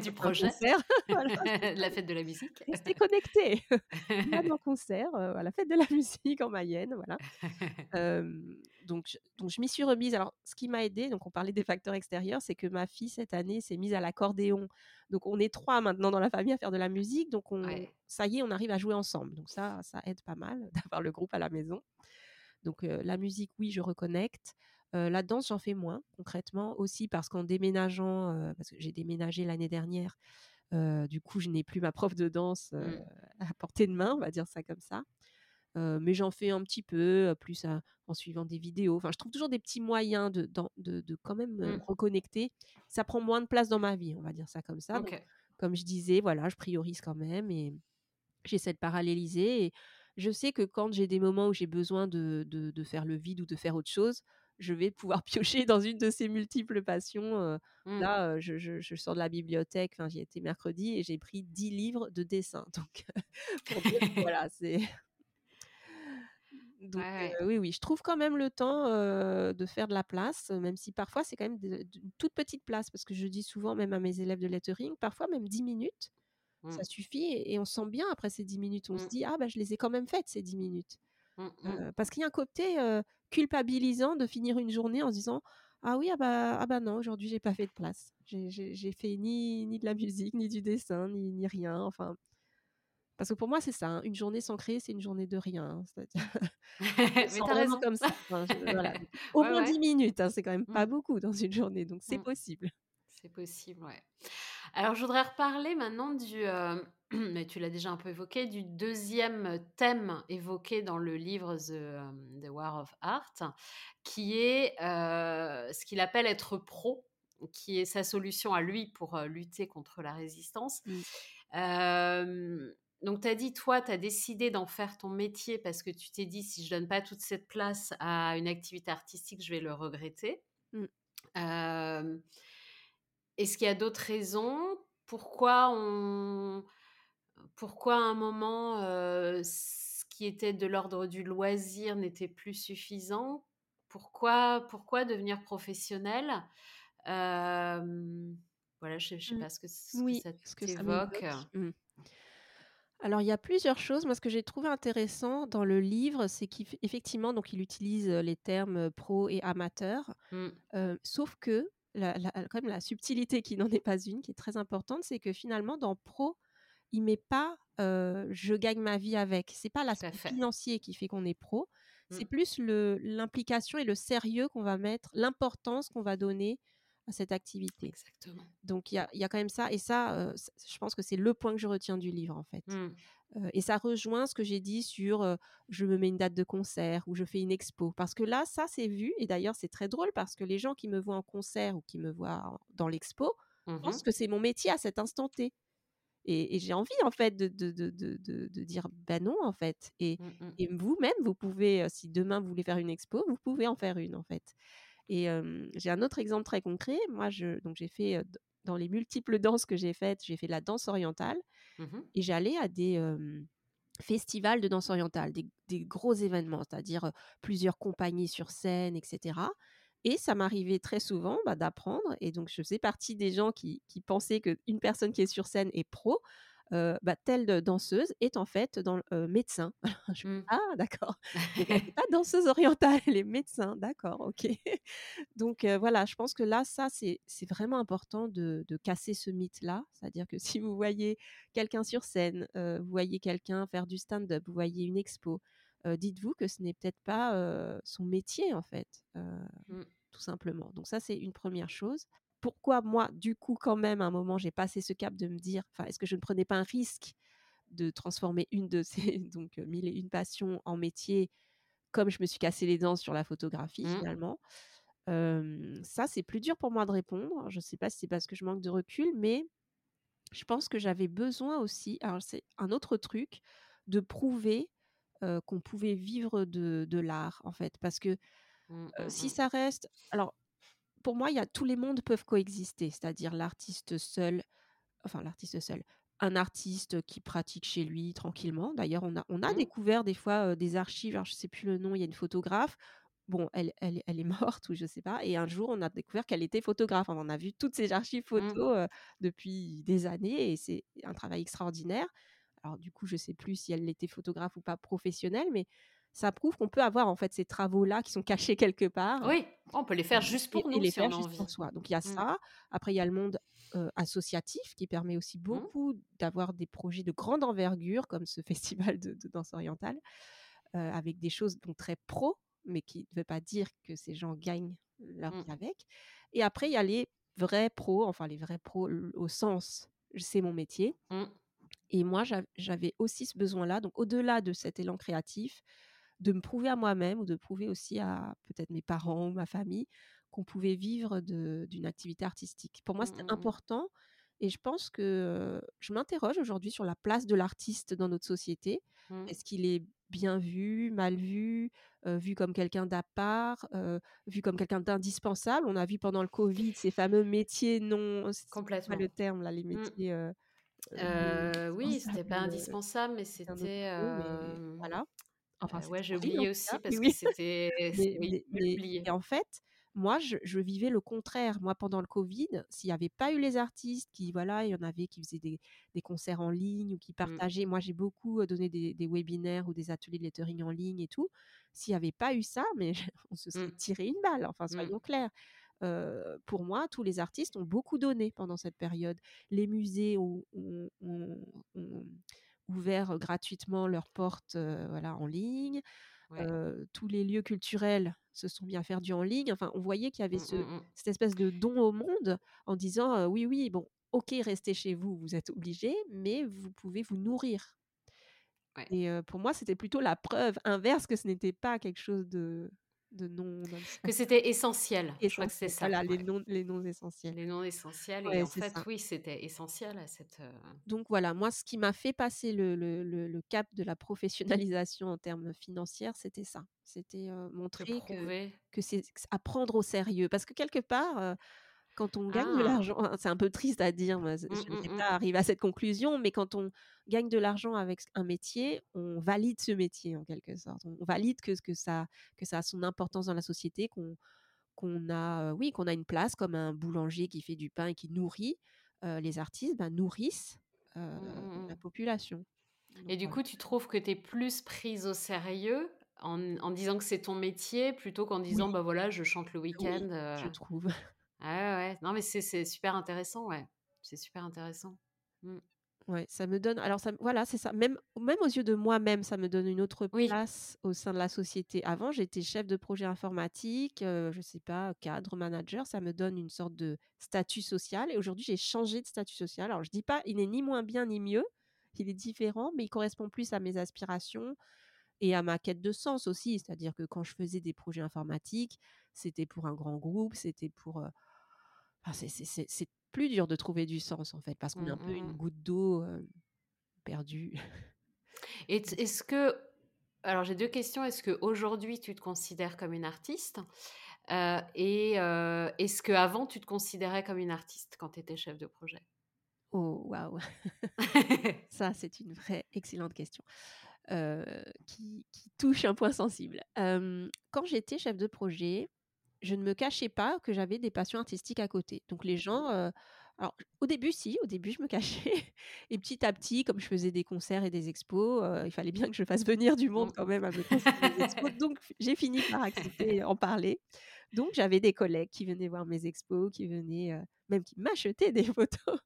du projet, concert, la fête de la musique. Restez connecté. dans concert, à la fête de la musique en Mayenne, voilà. Donc, donc je m'y suis remise. Alors, ce qui m'a aidé, donc on parlait des facteurs extérieurs, c'est que ma fille cette année s'est mise à l'accordéon. Donc on est trois maintenant dans la famille à faire de la musique, donc on, ça y est, on arrive à jouer ensemble. Donc ça, ça aide pas mal d'avoir le groupe à la maison. Donc la musique, oui, je reconnecte. la danse, j'en fais moins concrètement aussi parce qu'en déménageant, parce que j'ai déménagé l'année dernière, du coup, je n'ai plus ma prof de danse mmh. à portée de main, on va dire ça comme ça mais j'en fais un petit peu, plus en suivant des vidéos. Enfin, je trouve toujours des petits moyens de, de, quand même mmh. reconnecter. Ça prend moins de place dans ma vie, on va dire ça comme ça. comme je disais, voilà, je priorise quand même et j'essaie de paralléliser. Et je sais que quand j'ai des moments où j'ai besoin de, de, faire le vide ou de faire autre chose, je vais pouvoir piocher dans une de ces multiples passions. Mmh. Là, je, je, sors de la bibliothèque, j'y étais mercredi et j'ai pris 10 livres de dessin. Donc, pour dire, voilà, c'est donc oui, oui, je trouve quand même le temps de faire de la place, même si parfois c'est quand même une toute petite place, parce que je dis souvent même à mes élèves de lettering, parfois même 10 minutes, ça mmh. suffit et, on sent bien après ces 10 minutes, on se mmh. dit ah bah je les ai quand même faites ces 10 minutes. Mmh, parce qu'il y a un côté culpabilisant de finir une journée en se disant ah oui ah bah ah bah non aujourd'hui j'ai pas fait de place, j'ai fait ni ni de la musique ni du dessin ni, ni rien, enfin parce que pour moi, c'est ça. Hein, une journée sans créer, c'est une journée de rien. Hein, Mais t'as raison. comme ça. Au moins 10 minutes, hein, c'est quand même pas mmh. beaucoup dans une journée. Donc, c'est mmh. possible. C'est possible, ouais. Alors, je voudrais reparler maintenant du. Euh, mais tu l'as déjà un peu évoqué, du deuxième thème évoqué dans le livre The, euh, The War of Art, qui est euh, ce qu'il appelle être pro, qui est sa solution à lui pour lutter contre la résistance. Mmh. Donc, tu as dit, toi, tu as décidé d'en faire ton métier parce que tu t'es dit, si je donne pas toute cette place à une activité artistique, je vais le regretter. Mmh. Est-ce qu'il y a d'autres raisons? Pourquoi on... Pourquoi à un moment, ce qui était de l'ordre du loisir n'était plus suffisant? Pourquoi, pourquoi devenir professionnel? Voilà, je ne sais mmh. pas ce que, ça t'évoque. Alors, il y a plusieurs choses. Moi, ce que j'ai trouvé intéressant dans le livre, c'est qu'effectivement, donc, il utilise les termes pro et amateur. Mmh. sauf que, la, quand même, la subtilité qui n'en est pas une, qui est très importante, c'est que finalement, dans pro, il met pas je gagne ma vie avec. C'est pas l'aspect financier qui fait qu'on est pro. C'est mmh. plus l'implication et le sérieux qu'on va mettre, l'importance qu'on va donner à cette activité. Exactement. Donc il y a, y a, quand même ça. Et ça, je pense que c'est le point que je retiens du livre, en fait. Mmh. et ça rejoint ce que j'ai dit sur je me mets une date de concert ou je fais une expo. Parce que là, ça, c'est vu. Et d'ailleurs, c'est très drôle parce que les gens qui me voient en concert ou qui me voient dans l'expo mmh pensent que c'est mon métier à cet instant T. Et, j'ai envie, en fait, de, de, de, de, dire ben non, en fait. Et, mmh, et vous-même, vous pouvez, si demain vous voulez faire une expo, vous pouvez en faire une, en fait. Et j'ai un autre exemple très concret. Moi, je, donc j'ai fait dans les multiples danses que j'ai faites, j'ai fait de la danse orientale mmh et j'allais à des festivals de danse orientale, des, des gros événements, c'est-à-dire plusieurs compagnies sur scène, etc. Et ça m'arrivait très souvent bah, d'apprendre. Et donc, je faisais partie des gens qui, qui pensaient qu'une personne qui est sur scène est pro. Euh, bah, telle danseuse est en fait dans, euh, médecin. Mmh. Ah, d'accord. pas danseuse orientale, elle est médecin. D'accord, ok. Donc euh, voilà, je pense que là, ça, c'est vraiment important de, de, casser ce mythe-là. C'est-à-dire que si vous voyez quelqu'un sur scène, vous voyez quelqu'un faire du stand-up, vous voyez une expo, dites-vous que ce n'est peut-être pas son métier, en fait, mmh. tout simplement. Donc ça, c'est une première chose pourquoi moi, du coup, quand même, à un moment, j'ai passé ce cap de me dire, enfin, est-ce que je ne prenais pas un risque de transformer une de ces donc mille et une passions en métier, comme je me suis cassé les dents sur la photographie mmh. finalement? ça, c'est plus dur pour moi de répondre. Je ne sais pas si c'est parce que je manque de recul, mais je pense que j'avais besoin aussi, alors c'est un autre truc, de prouver qu'on pouvait vivre de, de l'art, en fait. Parce que mmh, si mmh, ça reste... Alors, pour moi, il y a tous les mondes peuvent coexister, c'est-à-dire l'artiste seul, enfin l'artiste seul, un artiste qui pratique chez lui tranquillement. D'ailleurs, on a, on a mmh. découvert des fois des archives, alors je ne sais plus le nom, il y a une photographe. Bon, elle, elle, elle est morte ou je ne sais pas. Et un jour, on a découvert qu'elle était photographe. on a vu toutes ces archives mmh. photos depuis des années et c'est un travail extraordinaire. Alors du coup, je ne sais plus si elle était photographe ou pas professionnelle, mais ça prouve qu'on peut avoir en fait ces travaux-là qui sont cachés quelque part. Oui, on peut les faire juste pour nous, et les faire juste pour soi. Donc il y a mmh. ça. Après il y a le monde associatif qui permet aussi mmh. beaucoup d'avoir des projets de grande envergure comme ce festival de, danse orientale avec des choses donc très pro, mais qui ne veut pas dire que ces gens gagnent leur vie mmh. avec. Et après il y a les vrais pros, enfin les vrais pros au sens c'est mon métier. Et moi, j'avais aussi ce besoin-là. Donc, au-delà de cet élan créatif, de me prouver à moi-même ou de prouver aussi à peut-être mes parents ou ma famille qu'on pouvait vivre d'une activité artistique. Pour moi, c'était mmh, mmh, mmh. important et je pense que je m'interroge aujourd'hui sur la place de l'artiste dans notre société. Est-ce qu'il est bien vu, mal vu, vu comme quelqu'un d'à part, vu comme quelqu'un d'indispensable? On a vu pendant le Covid ces fameux métiers non... Complètement. Pas le terme, là, les métiers... Euh, oui, c'était pas indispensable, mais c'était. Voilà. Enfin, ouais, j'ai oublié aussi parce que c'était. Et en fait, moi, je, vivais le contraire. Moi, pendant le Covid, s'il n'y avait pas eu les artistes qui, voilà, il y en avait qui faisaient des, concerts en ligne ou qui mmh. partageaient. Moi, j'ai beaucoup donné des, webinaires ou des ateliers de lettering en ligne et tout. S'il n'y avait pas eu ça, mais on se serait mmh. tiré une balle. Enfin, mmh. soyons clairs. pour moi, tous les artistes ont beaucoup donné pendant cette période. Les musées ont, ouvert gratuitement leurs portes voilà, en ligne. tous les lieux culturels se sont faire du en ligne. Enfin, on voyait qu'il y avait mmh, mmh, mmh. cette espèce de don au monde en disant oui, oui, bon, ok, restez chez vous, vous êtes obligés, mais vous pouvez vous nourrir. Et pour moi, c'était plutôt la preuve inverse que ce n'était pas quelque chose de, de non que c'était essentiel. Je crois que c'est ça. Voilà, les non les non essentiels. Les non essentiels et en fait oui, c'était essentiel à cette Donc voilà, moi ce qui m'a fait passer le, le, le, cap de la professionnalisation en termes financiers, c'était ça. C'était montrer que, que c'est à prendre au sérieux parce que quelque part quand on gagne de ah! l'argent, c'est un peu triste à dire, moi, je ne mmh, mmh, pas mmh. arriver à cette conclusion, mais quand on gagne de l'argent avec un métier, on valide ce métier en quelque sorte. On valide que, que, ça, que ça a son importance dans la société, qu'on qu'on a, oui, qu'on a une place comme un boulanger qui fait du pain et qui nourrit les artistes, ben, nourrissent la population. et du coup, tu trouves que tu es plus prise au sérieux en, en disant que c'est ton métier plutôt qu'en disant, bah voilà, je chante le week-end. je trouve. Ah ouais, Non, mais c'est super intéressant, ouais. C'est super intéressant. Mmh. Ouais, ça me donne alors ça voilà, c'est ça. Même même aux yeux de moi-même, ça me donne une autre Oui. place au sein de la société. Avant, j'étais chef de projet informatique, heu, je sais pas, cadre, manager, ça me donne une sorte de statut social et aujourd'hui, j'ai changé de statut social. Alors je dis pas, il n'est ni moins bien ni mieux, il est différent, mais il correspond plus à mes aspirations et à ma quête de sens aussi. C'est-à-dire que quand je faisais des projets informatiques, c'était pour un grand groupe, c'était pour, heu, enfin c'est plus dur de trouver du sens en fait, parce qu'on est Mmh, un peu mmh une mh. goutte d'eau, perdue. Est-ce que alors j'ai 2 questions. Est-ce qu'aujourd'hui tu te considères comme une artiste? Et est-ce qu'avant tu te considérais comme une artiste quand tu étais chef de projet? Oh waouh! Ça, c'est une vraie excellente question, qui qui touche un point sensible. Quand j'étais chef de projet, je ne me cachais pas que j'avais des passions artistiques à côté. Donc les gens, heu alors au début si, au début je me cachais et petit à petit, comme je faisais des concerts et des expos, heu, il fallait bien que je fasse venir du monde Mmh. quand même à mes concerts et mes expos, donc j'ai fini par accepter en parler. Donc j'avais des collègues qui venaient voir mes expos, qui venaient, heu, même qui m'achetaient des photos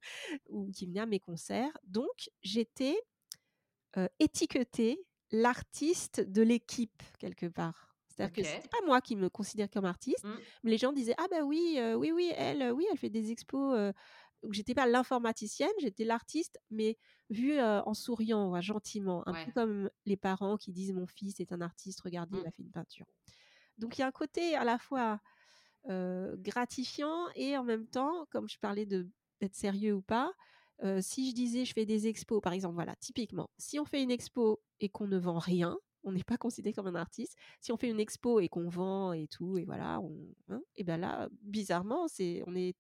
ou qui venaient à mes concerts. Donc j'étais, étiquetée l'artiste de l'équipe quelque part. C'est-à-dire que OK. c'était pas moi qui me considérais comme artiste, Mmh. mais les gens disaient: «Ah bah oui, oui, oui, elle, oui, elle fait des expos», donc j'étais pas l'informaticienne, j'étais l'artiste, mais vue, en souriant, ouais, gentiment, un peu comme les parents qui disent: «Mon fils est un artiste, regardez, il Mmh. a fait une peinture». Donc il y a un côté à la fois, gratifiant et en même temps, comme je parlais de d'être sérieux ou pas, si je disais: «Je fais des expos», par exemple, voilà, typiquement, si on fait une expo et qu'on ne vend rien, on n'est pas considéré comme un artiste. Si on fait une expo et qu'on vend et tout et voilà, on hein et bah là, bizarrement, c'est on est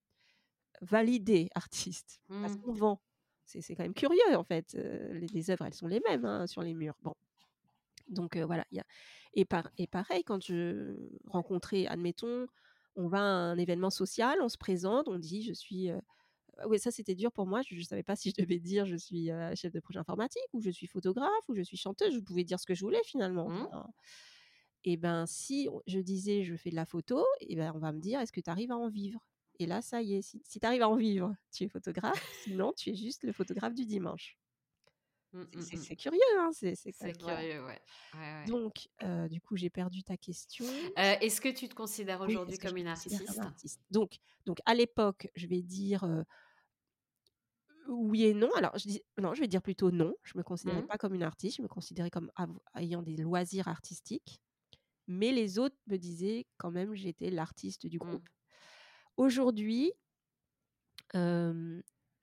validé artiste parce Mmh. qu'on vend. C'est quand même curieux en fait, heu, les les œuvres, elles sont les mêmes, hein, sur les murs. Bon, donc heu, voilà, il y a et par et pareil quand je rencontrais admettons, on va à un événement social, on se présente, on dit: «Je suis», heu oui, ça c'était dur pour moi, je ne savais pas si je devais dire: «Je suis, chef de projet informatique» ou «Je suis photographe» ou «Je suis chanteuse». Je pouvais dire ce que je voulais finalement, Mmh. enfin et ben, si je disais: «Je fais de la photo» et ben, on va me dire: «Est-ce que tu arrives à en vivre?» et là, ça y est, si si tu arrives à en vivre, tu es photographe, sinon tu es juste le photographe du dimanche. Mmh, C'est mmh c'est curieux, hein, c'est curieux, ouais. Ouais, ouais. Donc du coup, j'ai perdu ta question. Est-ce que tu te considères aujourd'hui comme me une artiste? artiste? Donc donc à l'époque, je vais dire, oui et non. Alors je dis non, je vais dire plutôt non. Je me considérais Mmh. pas comme une artiste, je me considérais comme ayant des loisirs artistiques, mais les autres me disaient quand même j'étais l'artiste du Mmh. groupe. Aujourd'hui,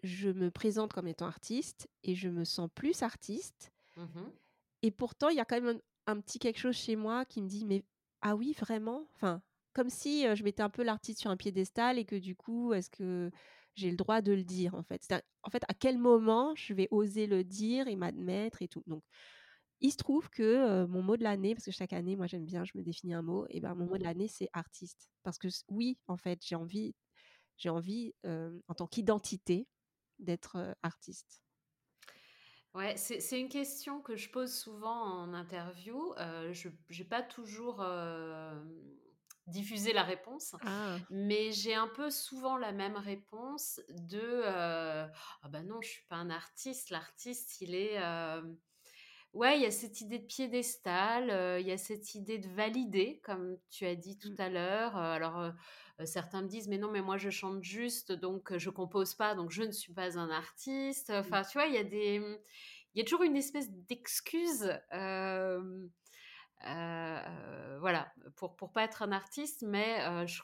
je me présente comme étant artiste et je me sens plus artiste Mmh mh. Et pourtant, il y a quand même un un petit quelque chose chez moi qui me dit: «Mais ah oui, vraiment?» enfin, comme si, je mettais un peu l'artiste sur un piédestal et que du coup, est-ce que j'ai le droit de le dire, en fait? C'est en fait, à quel moment je vais oser le dire et m'admettre et tout? Donc, il se trouve que, mon mot de l'année, parce que chaque année, moi, j'aime bien, je me définis un mot et ben, mon mot de l'année, c'est artiste. Parce que oui, en fait, j'ai envie j'ai envie, en tant qu'identité, d'être, artiste. Ouais, c'est une question que je pose souvent en interview. Je j'ai pas toujours, hem, diffusé la réponse, Ah! mais j'ai un peu souvent la même réponse de, heu: «Ah bah non, je suis pas un artiste. L'artiste, il est, hem» ouais, il y a cette idée de piédestal, heu, il y a cette idée de valider, comme tu as dit tout Mmh. à l'heure. Heu, alors, certains me disent: «Mais non, mais moi je chante juste, donc je compose pas, donc je ne suis pas un artiste». Mmh. Enfin, tu vois, il y a des, mmh il y a toujours une espèce d'excuse, voilà, pour pour pas être un artiste, mais heu, je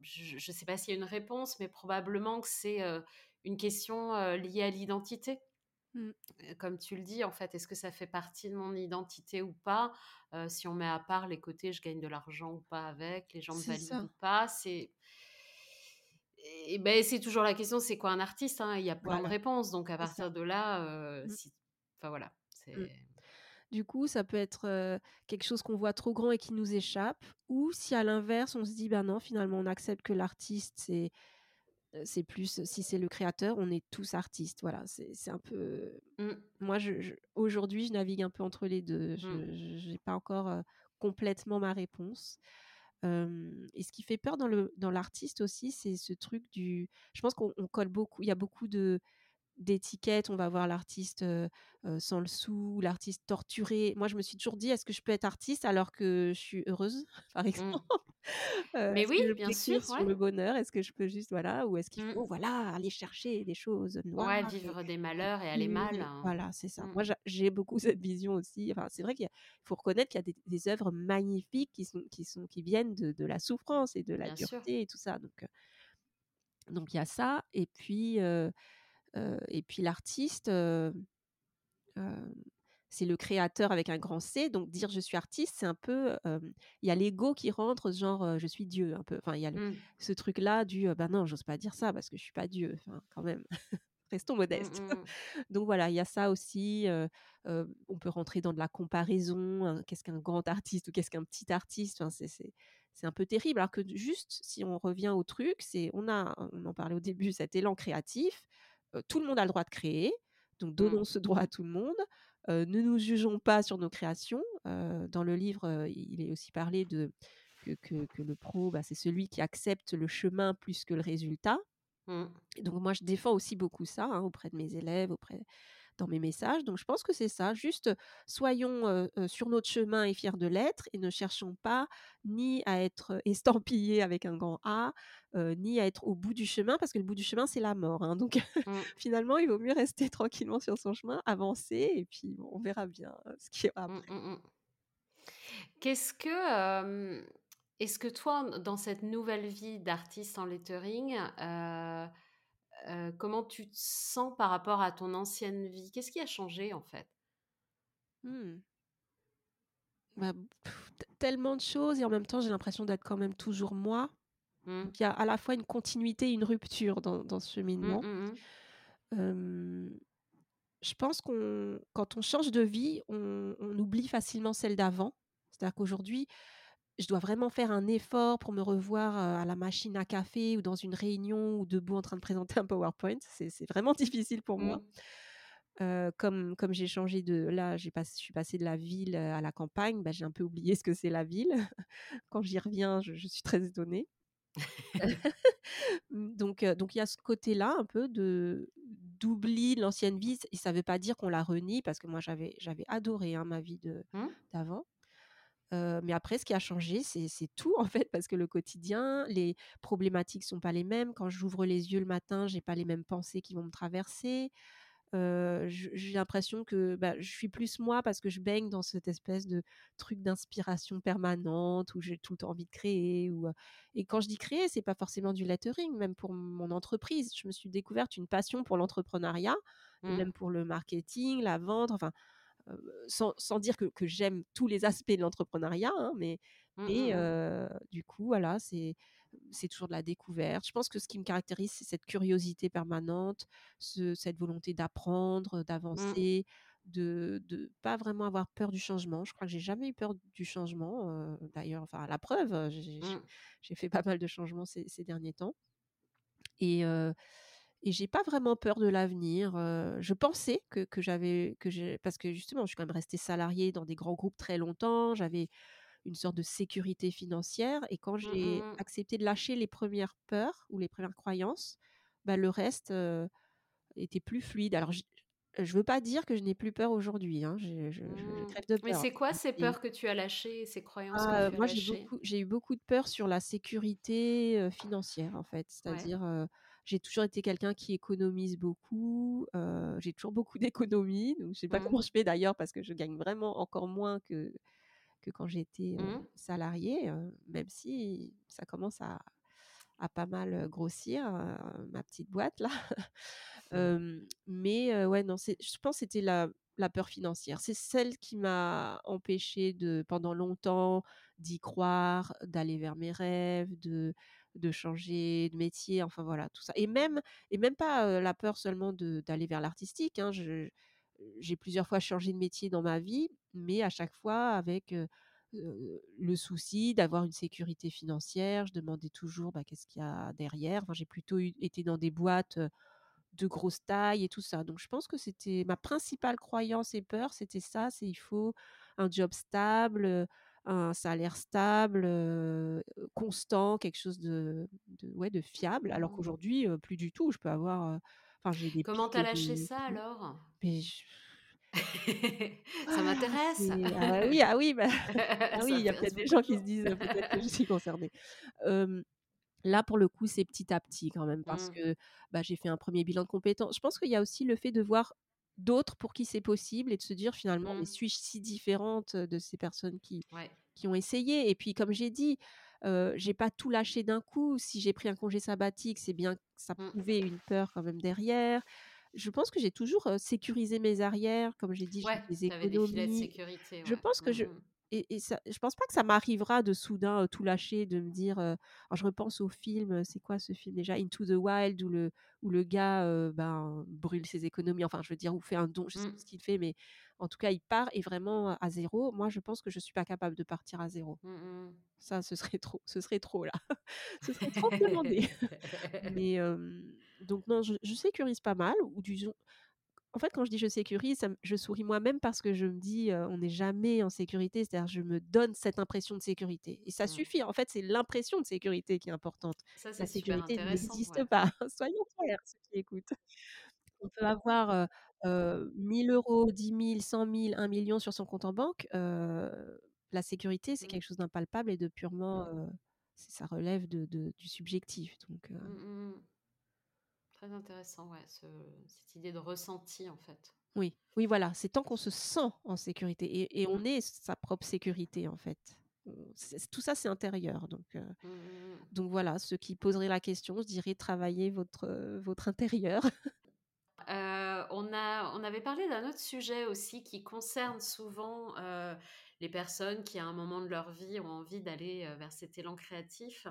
je je sais pas s'il y a une réponse, mais probablement que c'est, une question, liée à l'identité. Mmh. Comme tu le dis, en fait, est-ce que ça fait partie de mon identité ou pas? Si on met à part les côtés, je gagne de l'argent ou pas avec, les gens me valident ou pas, c'est et beh, c'est toujours la question, c'est quoi un artiste, hein? Il y a plein de Voilà, réponses, donc à partir de là, Mmh, si enfin voilà, mmh. c'est Du coup, ça peut être, quelque chose qu'on voit trop grand et qui nous échappe ou si à l'inverse, on se dit: «Bah non, finalement, on accepte que l'artiste, c'est, plus si c'est le créateur, on est tous artistes». Voilà, c'est c'est un peu mmh, moi, je je aujourd'hui, je navigue un peu entre les 2. mmh, Je je j'ai pas encore, complètement ma réponse. Et ce qui fait peur dans le dans l'artiste aussi, c'est ce truc du je pense qu'on on colle beaucoup il y a beaucoup de d'étiquette. On va voir l'artiste, sans le sou, l'artiste torturé. Moi, je me suis toujours dit: «Est-ce que je peux être artiste alors que je suis heureuse?» par Mmh. exemple? Mais oui, que je bien sûr, sur ouais. le bonheur? Est-ce que je peux juste voilà, ou est-ce qu'il Mmh. faut, voilà, aller chercher des choses noires Ouais, et vivre des malheurs et aller mal, hein. voilà, c'est ça. Mmh. Moi, j'a j'ai beaucoup cette vision aussi. Enfin, c'est vrai qu'il faut reconnaître qu'il y a des des œuvres magnifiques qui sont qui sont qui viennent de de la souffrance et de la Bien sûr. dureté et tout ça, donc donc il y a ça et puis, et puis l'artiste, c'est le créateur avec un grand C, donc dire: «Je suis artiste», c'est un peu, il y a l'ego qui rentre, genre, je suis Dieu un peu. Enfin, il y a le Mmh. ce truc-là du, heu: «Bah non, j'ose pas dire ça parce que je suis pas Dieu, enfin, quand même, restons Mmh modestes». mh, mmh. Donc voilà, il y a ça aussi, on peut rentrer dans de la comparaison, hein, qu'est-ce qu'un grand artiste ou qu'est-ce qu'un petit artiste? Enfin, c'est c'est c'est un peu terrible alors que juste si on revient au truc, c'est on a on en parlait au début, cet élan créatif, tout le monde a le droit de créer, donc Mmh. donnons ce droit à tout le monde. Ne nous jugeons pas sur nos créations. Dans le livre, il est aussi parlé de que que que le pro, bah, c'est celui qui accepte le chemin plus que le résultat. Mmh. Donc moi, je défends aussi beaucoup ça, hein, auprès de mes élèves, auprès dans mes messages. Donc je pense que c'est ça, juste, soyons, sur notre chemin et fiers de l'être et ne cherchons pas ni à être, estampillés avec un grand A, ni à être au bout du chemin parce que le bout du chemin, c'est la mort, hein. Donc Mmh. finalement, il vaut mieux rester tranquillement sur son chemin, avancer et puis bon, on verra bien, heu, ce y aura Mmh, après. mmh mh. Qu'est-ce que, est-ce que toi, dans cette nouvelle vie d'artiste en lettering, heu, comment tu te sens par rapport à ton ancienne vie? Qu'est-ce qui a changé, en fait? Mmh. Bah, pff, tellement de choses et en même temps, j'ai l'impression d'être quand même toujours moi. Mmh. Donc il y a à la fois une continuité et une rupture dans dans ce Mmh, cheminement. je pense qu'on quand on change de vie, on on oublie facilement celle d'avant. C'est-à-dire qu'aujourd'hui, je dois vraiment faire un effort pour me revoir, à la machine à café ou dans une réunion ou debout en train de présenter un PowerPoint. C'est vraiment difficile pour moi. Mmh. Comme comme j'ai changé de là, j'ai je suis passée de la ville, à la campagne, bah, j'ai un peu oublié ce que c'est la ville. Quand j'y reviens, je je suis très étonnée. Mmh, donc donc il y a ce côté-là un peu de d'oubli de l'ancienne vie et ça veut pas dire qu'on la renie parce que moi j'avais j'avais adoré, hein, ma vie de Mmh. d'avant. Heu, mais après ce qui a changé, c'est tout en fait parce que le quotidien, les problématiques sont pas les mêmes. Quand j'ouvre les yeux le matin, j'ai pas les mêmes pensées qui vont me traverser. Je j'ai l'impression que, bah, je suis plus moi parce que je baigne dans cette espèce de truc d'inspiration permanente où j'ai tout le temps envie de créer ou, heu et quand je dis créer, c'est pas forcément du lettering, même pour mon entreprise. Je me suis découverte une passion pour l'entrepreneuriat Mmh. même pour le marketing, la vente, enfin, sans sans dire que que j'aime tous les aspects de l'entrepreneuriat, hein, mais Mmh, mais mmh mh. heu, du coup, voilà, c'est c'est toujours de la découverte. Je pense que ce qui me caractérise, c'est cette curiosité permanente, ce cette volonté d'apprendre, Mmh. d'avancer, de de pas vraiment avoir peur du changement. Je crois que j'ai jamais eu peur du changement, heu, d'ailleurs, enfin, la preuve, j'ai Mmh. fait pas mal de changements ces ces derniers temps et et j'ai pas vraiment peur de l'avenir, je pensais que que j'avais que j'ai parce que justement, je suis quand même restée salariée dans des grands groupes très longtemps, j'avais une sorte de sécurité financière et quand Mmh, mmh j'ai accepté de lâcher les premières peurs ou les premières croyances, bah, le reste, était plus fluide. Alors je veux pas dire que je n'ai plus peur aujourd'hui, hein, je je Mmh. crève de Mais peur, c'est quoi mais ces peurs que tu as lâchées, ces croyances que ah, tu as moi j'ai eu beaucoup de peur sur la sécurité, financière en fait. C'est-à-dire, j'ai toujours été quelqu'un qui économise beaucoup, heu, j'ai toujours beaucoup d'économies, donc je sais pas Mmh. comment je fais d'ailleurs parce que je gagne vraiment encore moins que que quand j'étais, heu, Mmh. salariée, heu, même si ça commence à à pas mal, grossir, heu, ma petite boîte là. Mais ouais, non, je pense que c'était la la peur financière. C'est celle qui m'a empêchée de pendant longtemps d'y croire, d'aller vers mes rêves, de de changer de métier, enfin voilà, tout ça et même et même pas, la peur seulement d'aller vers l'artistique, hein. J'ai plusieurs fois changé de métier dans ma vie, mais à chaque fois avec, le souci d'avoir une sécurité financière. Je demandais toujours, bah, qu'est-ce qu'il y a derrière? Enfin, j'ai plutôt été dans des boîtes, de grosse taille et tout ça. Donc je pense que c'était ma principale croyance et peur, c'était ça, c'est il faut un job stable, un salaire stable, constant, quelque chose de de ouais, de fiable. Alors Mmh. qu'aujourd'hui, plus du tout. Je peux avoir, heu, Enfin, j'ai des Comment piles tu as et lâché des ça mmh, alors? mais je Ça ah! m'intéresse! Ah oui, ah oui, bah ah oui, il y a peut-être des gens qui se disent, peut-être que je suis concernée. Là, pour le coup, c'est petit à petit quand même parce Mmh. que, bah, j'ai fait un 1er bilan de compétences. Je pense qu'il y a aussi le fait de voir d'autres pour qui c'est possible et de se dire finalement: «Mais Mmh. suis-je si différente, heu, de ces personnes qui Ouais. qui ont essayé?» et puis comme j'ai dit, j'ai pas tout lâché d'un coup. Si j'ai pris un congé sabbatique, c'est bien que ça Mmh. prouvait une peur quand même derrière. Je pense que j'ai toujours, sécurisé mes arrières. Comme j'ai dit, j'ai des des filets de Je pense Mmh que je mh. Et et ça je pense pas que ça m'arrivera de soudain, tout lâcher, de me dire, alors je repense au film, c'est quoi ce film déjà? Into the Wild où le où le gars, ben, brûle ses économies, enfin je veux dire ou fait un don, je sais Mmh. plus ce qu'il fait, mais en tout cas il part et vraiment à 0. Moi je pense que je suis pas capable de partir à 0. Mmh mh. Ça, ce serait trop, ce serait trop là. Ce serait trop demander. Mais donc non, je je sécurise pas mal ou disons en fait, quand je dis: «Je sécurise», ça je souris moi-même parce que je me dis, «On n'est jamais en sécurité», c'est-à-dire je me donne cette impression de sécurité et ça Mmh. suffit. En fait, c'est l'impression de sécurité qui est importante. Ça, c'est La sécurité n'existe ouais. pas. Soyons clairs, ceux qui écoutent. On peut avoir, heu heu, 1 000 €, 10 000, 100 000, 1 000 000 sur son compte en banque, la sécurité, c'est Mmh. quelque chose d'impalpable et de purement, Mmh. ça relève de de du subjectif donc Mmh. Très intéressant, ouais, ce cette idée de ressenti, en fait. Oui, oui, voilà, c'est tant qu'on se sent en sécurité et et on Mmh. est sa propre sécurité, en fait. Tout ça, c'est intérieur donc heu, Mmh mh mh. donc voilà, ceux qui poseraient la question, je dirais: «Travaillez votre, votre intérieur». Heu, on a on avait parlé d'un autre sujet aussi qui concerne souvent, heu, les personnes qui, à un moment de leur vie, ont envie d'aller, vers cet élan créatif.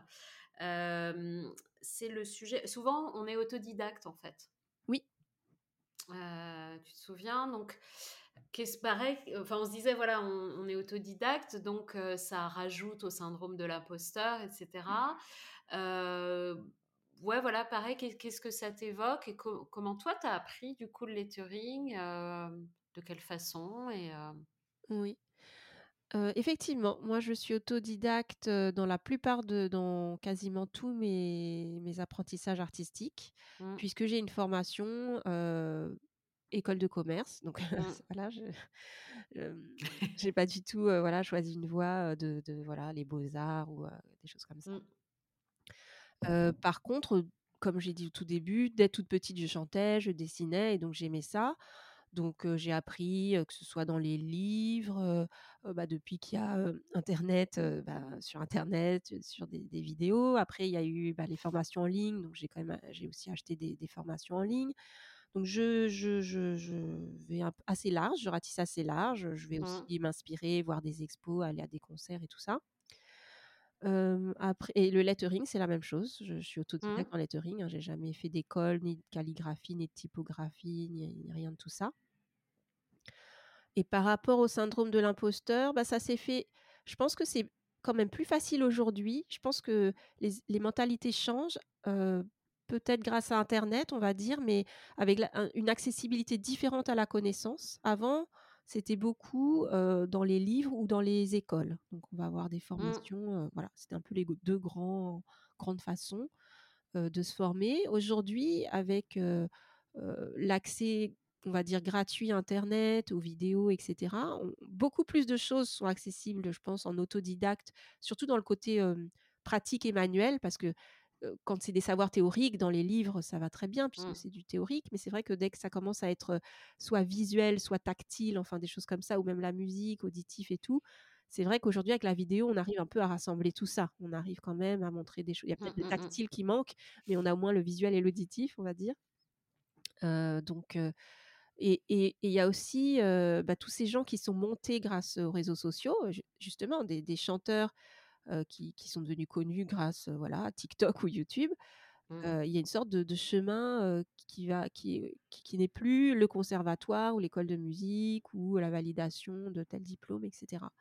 C'est le sujet souvent, on est autodidacte, en fait. Oui. Tu te souviens donc qu'est-ce pareil, enfin, on se disait, voilà, on on est autodidacte donc ça rajoute au syndrome de l'imposteur et cetera. Heu, ouais, voilà, pareil, qu'est qu'est-ce que ça t'évoque et co comment toi, tu as appris, du coup, le lettering? De quelle façon et Oui. Effectivement, moi, je suis autodidacte, dans la plupart de dans quasiment tous mes mes apprentissages artistiques Mmh. puisque j'ai une formation, école de commerce donc Mmh. voilà, je j'ai pas du tout, voilà, choisi une voie, de de voilà, les beaux-arts ou des choses comme ça. Mmh. Par contre, comme j'ai dit au tout début, dès toute petite, je chantais, je dessinais et donc j'aimais ça. Donc j'ai appris, que ce soit dans les livres, bah, depuis qu'il y a, internet, bah, sur internet, sur des des vidéos. Après, il y a eu, bah, les formations en ligne, donc j'ai quand même j'ai aussi acheté des des formations en ligne. Donc je je je je vais un assez large, je ratisse assez large. Je vais aussi Mmh. m'inspirer, voir des expos, aller à des concerts et tout ça. Après et le lettering, c'est la même chose. Je suis Mmh. autodidacte en lettering, hein, j'ai jamais fait d'école, ni de calligraphie, ni de typographie, ni ni rien de tout ça. Et par rapport au syndrome de l'imposteur, bah, ça s'est fait je pense que c'est quand même plus facile aujourd'hui. Je pense que les mentalités changent, peut-être grâce à internet, on va dire, mais avec la une accessibilité différente à la connaissance. Avant, c'était beaucoup, dans les livres ou dans les écoles. Donc on va avoir des Mmh. formations, voilà, c'était un peu les 2 grands grandes façons, de se former. Aujourd'hui, avec, l'accès, on va dire gratuit à internet, aux vidéos et cetera, on beaucoup plus de choses sont accessibles, je pense, en autodidacte, surtout dans le côté, pratique et manuel parce que, quand c'est des savoirs théoriques, dans les livres, ça va très bien puisque Mmh. c'est du théorique. Mais c'est vrai que dès que ça commence à être, soit visuel, soit tactile, enfin des choses comme ça ou même la musique, auditif et tout, c'est vrai qu'aujourd'hui, avec la vidéo, on arrive un peu à rassembler tout ça. On arrive quand même à montrer des choses il y a Mmh peut-être le mh mh. tactile qui manque, mais on a au moins le visuel et l'auditif, on va dire. Donc et il y a aussi, bah, tous ces gens qui sont montés grâce aux réseaux sociaux, ju justement des des chanteurs, qui qui sont devenus connus grâce, heu, voilà, à TikTok ou YouTube. Mmh. Heu, il y a une sorte de de chemin, qui qui va qui est qui qui n'est plus le conservatoire ou l'école de musique ou la validation de tel diplôme et cetera.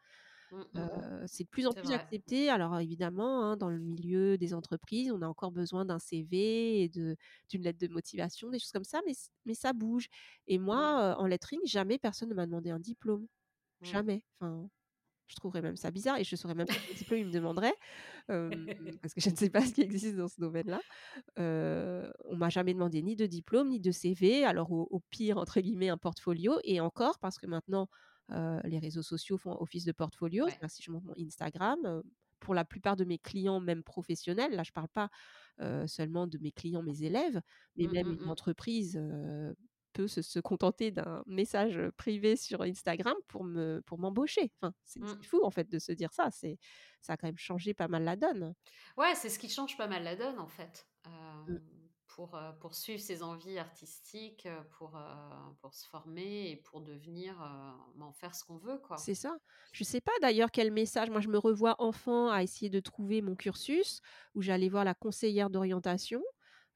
Mmh Heu, mh mh. c'est de plus en plus vrai. accepté. Alors évidemment, hein, dans le milieu des entreprises, on a encore besoin d'un CV et d'une lettre de motivation, des choses comme ça, mais ça bouge et Mmh. moi, en lettering, jamais personne ne m'a demandé un diplôme. Mmh. Jamais, enfin Je trouverais même ça bizarre et je saurais même pas quel diplôme ils me demanderaient, hem, parce que je ne sais pas ce qui existe dans ce domaine-là. Heu, on m'a jamais demandé ni de diplôme, ni de CV, alors au au pire, entre guillemets, «un portfolio» et encore parce que maintenant, les réseaux sociaux font office de portfolio. Ouais. Si je montre mon Instagram, pour la plupart de mes clients, même professionnels, là je parle pas, seulement de mes clients, mes élèves, mais Mmh, même mmh une mh. entreprise, peut se se contenter d'un message, privé sur Instagram pour me pour m'embaucher. Enfin, c'est Mmh. fou en fait de se dire ça, c'est ça a quand même changé pas mal la donne. Ouais, c'est ce qui change pas mal la donne, en fait, Mmh. pour, pour suivre ses envies artistiques, pour, pour se former et pour devenir, heu, bah, en faire ce qu'on veut, quoi. C'est ça. Je sais pas d'ailleurs quel message moi je me revois enfant à essayer de trouver mon cursus, où j'allais voir la conseillère d'orientation.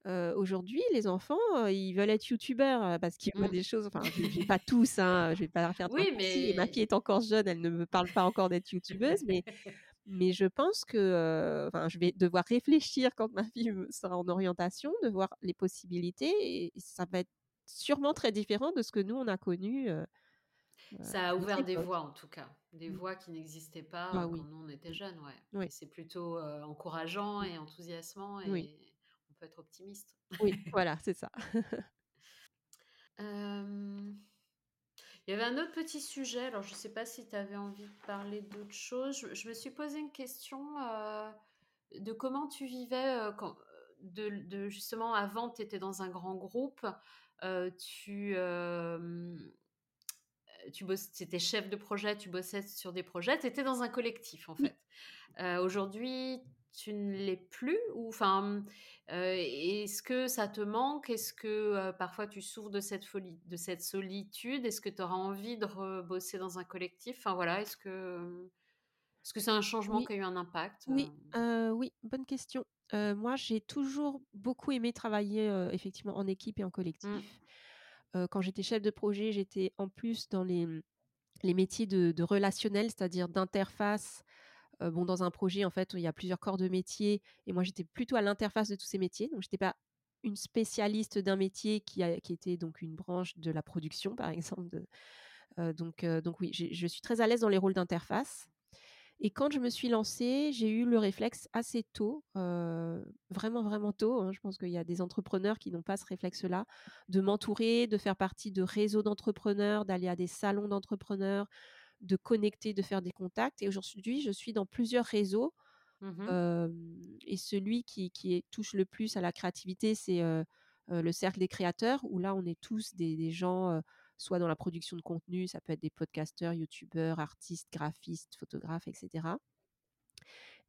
Heu, aujourd'hui les enfants, heu, ils veulent être youtubeurs, heu, parce qu'ils voient Mmh. des choses enfin je pas tous, hein, je vais pas leur faire de Oui, et ma fille mais est encore jeune, elle ne me parle pas encore d'être youtubeuse, mais mais je pense que, enfin je vais devoir réfléchir quand ma fille sera en orientation, de voir les possibilités et ça va être sûrement très différent de ce que nous on a connu, Ça a ouvert des voies, en tout cas, des Mmh. voies qui n'existaient pas, Bah heu, quand oui. nous on était jeunes, ouais Oui. c'est plutôt, encourageant et enthousiasmant et peut être optimiste. Oui, voilà, c'est ça. Il y avait un autre petit sujet, alors je sais pas si tu avais envie de parler d'autre chose. Je je me suis posé une question, de comment tu vivais, quand, de justement avant tu étais dans un grand groupe, heu, tu, tu étais chef de projet, tu bossais sur des projets, tu étais dans un collectif, en fait. Aujourd'hui, tu ne l'es plus ou enfin, heu, est-ce que ça te manque? Est-ce que, heu, parfois tu souffres de cette folie de cette solitude? Est-ce que tu auras envie de rebosser dans un collectif? Enfin voilà, est-ce que, est-ce que c'est un changement Oui. qui a eu un impact, Oui, heu, oui, bonne question. Moi j'ai toujours beaucoup aimé travailler, effectivement en équipe et en Mmh. collectif. Quand j'étais chef de projet, j'étais en plus dans les, les métiers de de relationnel, c'est-à-dire d'interface. Heu, bon dans un projet en fait, il y a plusieurs corps de métier et moi j'étais plutôt à l'interface de tous ces métiers. Donc j'étais pas une spécialiste d'un métier qui était donc une branche de la production par exemple heu, donc heu, donc oui, je suis très à l'aise dans les rôles d'interface et quand je me suis lancée, j'ai eu le réflexe assez tôt, vraiment, vraiment tôt, hein, je pense qu'il y a des entrepreneurs qui n'ont pas ce réflexe-là, de m'entourer, de faire partie de réseaux d'entrepreneurs, d'aller à des salons d'entrepreneurs, de connecter, de faire des contacts et aujourd'hui je suis dans plusieurs réseaux. Mmh et celui qui qui est touche le plus à la créativité, c'est, le cercle des créateurs où là on est tous des des gens, soit dans la production de contenu, ça peut être des podcasteurs, youtubeurs, artistes, graphistes, photographes et cetera.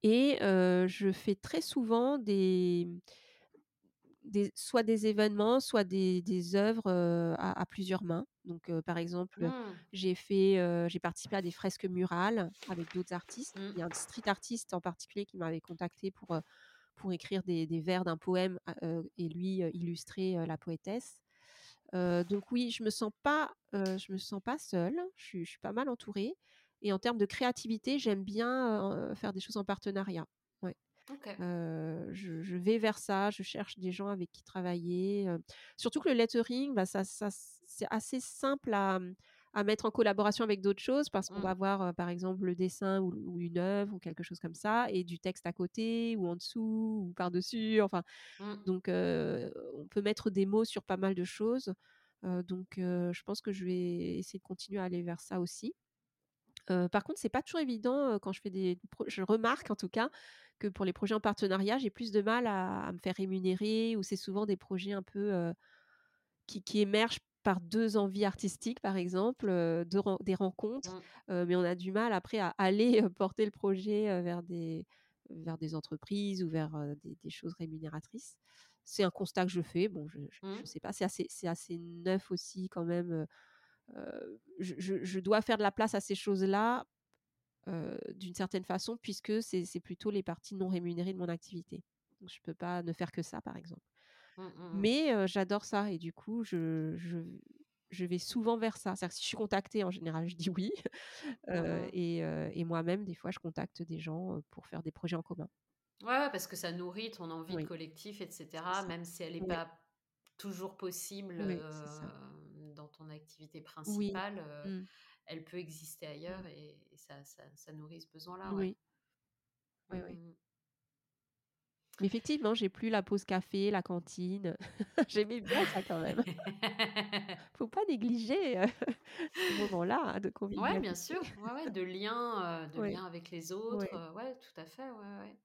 Et je fais très souvent des, des soit des événements, soit des des œuvres, heu, à à plusieurs mains. Donc heu, par exemple, Mmh. j'ai fait, heu, j'ai participé à des fresques murales avec d'autres artistes. Il y a un Mmh. street artiste en particulier qui m'avait contactée pour, pour écrire des des vers d'un poème et lui, illustrer, la poétesse. Donc oui, je me sens pas, je me sens pas seule, je suis je suis pas mal entourée et en termes de créativité, j'aime bien, faire des choses en partenariat. Je je vais vers ça, je cherche des gens avec qui travailler, surtout que le lettering, bah, ça ça c'est assez simple à, mmh, à mettre en collaboration avec d'autres choses parce qu'on va Mmh. avoir, heu, par exemple le dessin ou une œuvre ou quelque chose comme ça et du texte à côté ou en dessous ou par-dessus, enfin Mmh. donc on peut mettre des mots sur pas mal de choses. Donc je pense que je vais essayer de continuer à aller vers ça aussi. Par contre, c'est pas toujours évident, quand je fais des je remarque en tout cas que pour les projets en partenariat, j'ai plus de mal à à me faire rémunérer ou c'est souvent des projets un peu, qui qui émergent par 2 envies artistiques par exemple, heu, 2 ren des rencontres, Mmh. mais on a du mal après à aller, porter le projet, vers des vers des entreprises ou vers, des des choses rémunératrices. C'est un constat que je fais, bon je je Mmh. sais pas, c'est assez c'est assez neuf aussi quand même, je je dois faire de la place à ces choses-là, heu, d'une certaine façon puisque c'est plutôt les parties non rémunérées de mon activité. Donc je peux pas ne faire que ça par exemple. Mmh, mmh mh. Mais j'adore ça et du coup je je je vais souvent vers ça. C'est-à-dire que si je suis contactée en général, je dis oui, Mmh mh. et moi-même des fois je contacte des gens, pour faire des projets en commun. Ouais, parce que ça nourrit ton envie de Oui. collectif et C'est cetera, ça. même si elle est Ouais. pas toujours possible, hem, dans ton activité Oui. principale, heu, Mmh. elle peut exister ailleurs et, et ça, ça, ça nourrit ce besoin-là, ouais. Oui. Oui, oui. Mmh. Effectivement, j'ai plus la pause café, la cantine. J'aimais bien ça quand même. Faut pas négliger, heu, ces moments-là, hein, de Ouais, bien convivialité. sûr, ouais, ouais, de lien, heu, de Ouais. lien avec les autres, ouais, tout à fait, ouais, ouais.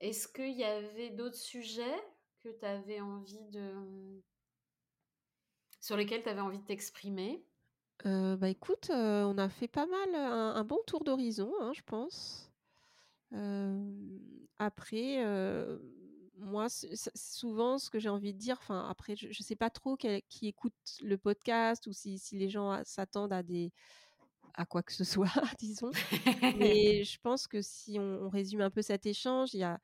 Est-ce qu'il y avait d'autres sujets que tu avais envie de, mmh sur lesquels tu avais envie de t'exprimer? Heu, bah, écoute, heu, on a fait pas mal, un un bon tour d'horizon, hein, je pense. Après, heu, moi, souvent ce que j'ai envie de dire, enfin, après, je je sais pas trop qui écoute le podcast ou si si les gens a s'attendent à des à quoi que ce soit, disons. Mais je pense que si on on résume un peu cet échange, il y a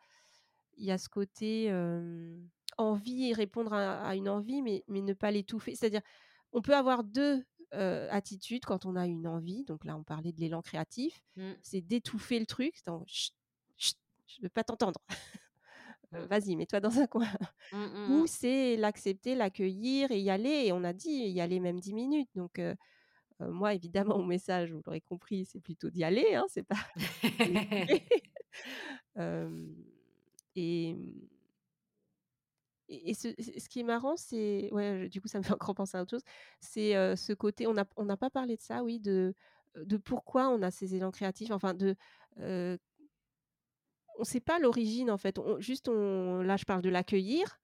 y a ce côté, envie et répondre à à une envie, mais mais ne pas l'étouffer. C'est-à-dire, on peut avoir 2 heu, attitudes quand on a une envie, donc là, on parlait de l'élan créatif, Mmh. c'est d'étouffer le truc, dans: «Chut, chut, je veux pas t'entendre. Mmh. vas-y, mets-toi dans un coin». Mmh, Ou c'est l'accepter, l'accueillir et y aller et on a dit y aller même 10 minutes donc moi, évidemment, mon message, vous l'aurez compris, c'est plutôt d'y aller, hein, c'est pas et et ce qui est marrant, c'est ouais, du coup, ça me fait encore penser à autre chose, c'est, ce côté on n'a on n'a pas parlé de ça, oui, de, de pourquoi on a ces élans créatifs, enfin de, on sait pas l'origine, en fait. Juste là, je parle de l'accueillir,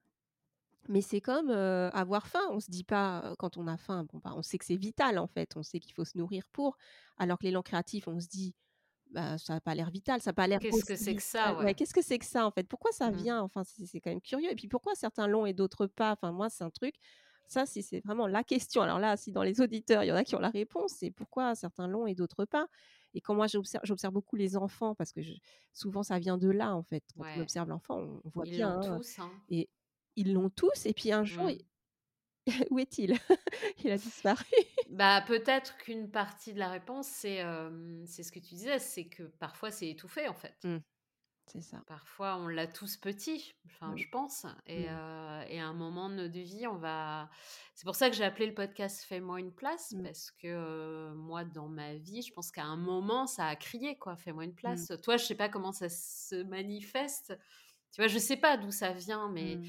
mais c'est comme, avoir faim. On se dit pas, quand on a faim, bon, bah, on sait que c'est vital, en fait, on sait qu'il faut se nourrir pour. Alors que l'élan créatif, on se dit: «Bah, ça a pas l'air vital, ça a pas l'air Qu'est-ce que c'est que possible». ça, Heu, ouais, ouais? qu'est-ce que c'est que ça, en fait? Pourquoi ça Mmh. vient? Enfin, c'est quand même curieux et puis pourquoi certains l'ont et d'autres pas? Enfin, moi, c'est un truc, ça, c'est c'est vraiment la question. Alors là, si dans les auditeurs, il y en a qui ont la réponse, c'est pourquoi certains l'ont et d'autres pas? Et quand moi j'observe beaucoup les enfants parce que je souvent ça vient de là, en fait. Quand on observe l'enfant, on on voit ils bien, l'ont hein, tous, hein. et ils l'ont tous et puis un jour, Mmh. où est-il? Il a disparu. Bah, peut-être qu'une partie de la réponse, c'est, ce que tu disais, c'est que parfois c'est étouffé, en fait. Mmh, c'est ça. Parfois, on l'a tous petit, enfin, Mmh. je pense et Mmh. et à un moment de notre vie, on va c'est pour ça que j'ai appelé le podcast «Fais-moi une place» parce que, moi, dans ma vie, je pense qu'à un moment, ça a crié, quoi: «Fais-moi une place». Toi, je sais pas comment ça se manifeste, tu vois? Je sais pas d'où ça vient, mais.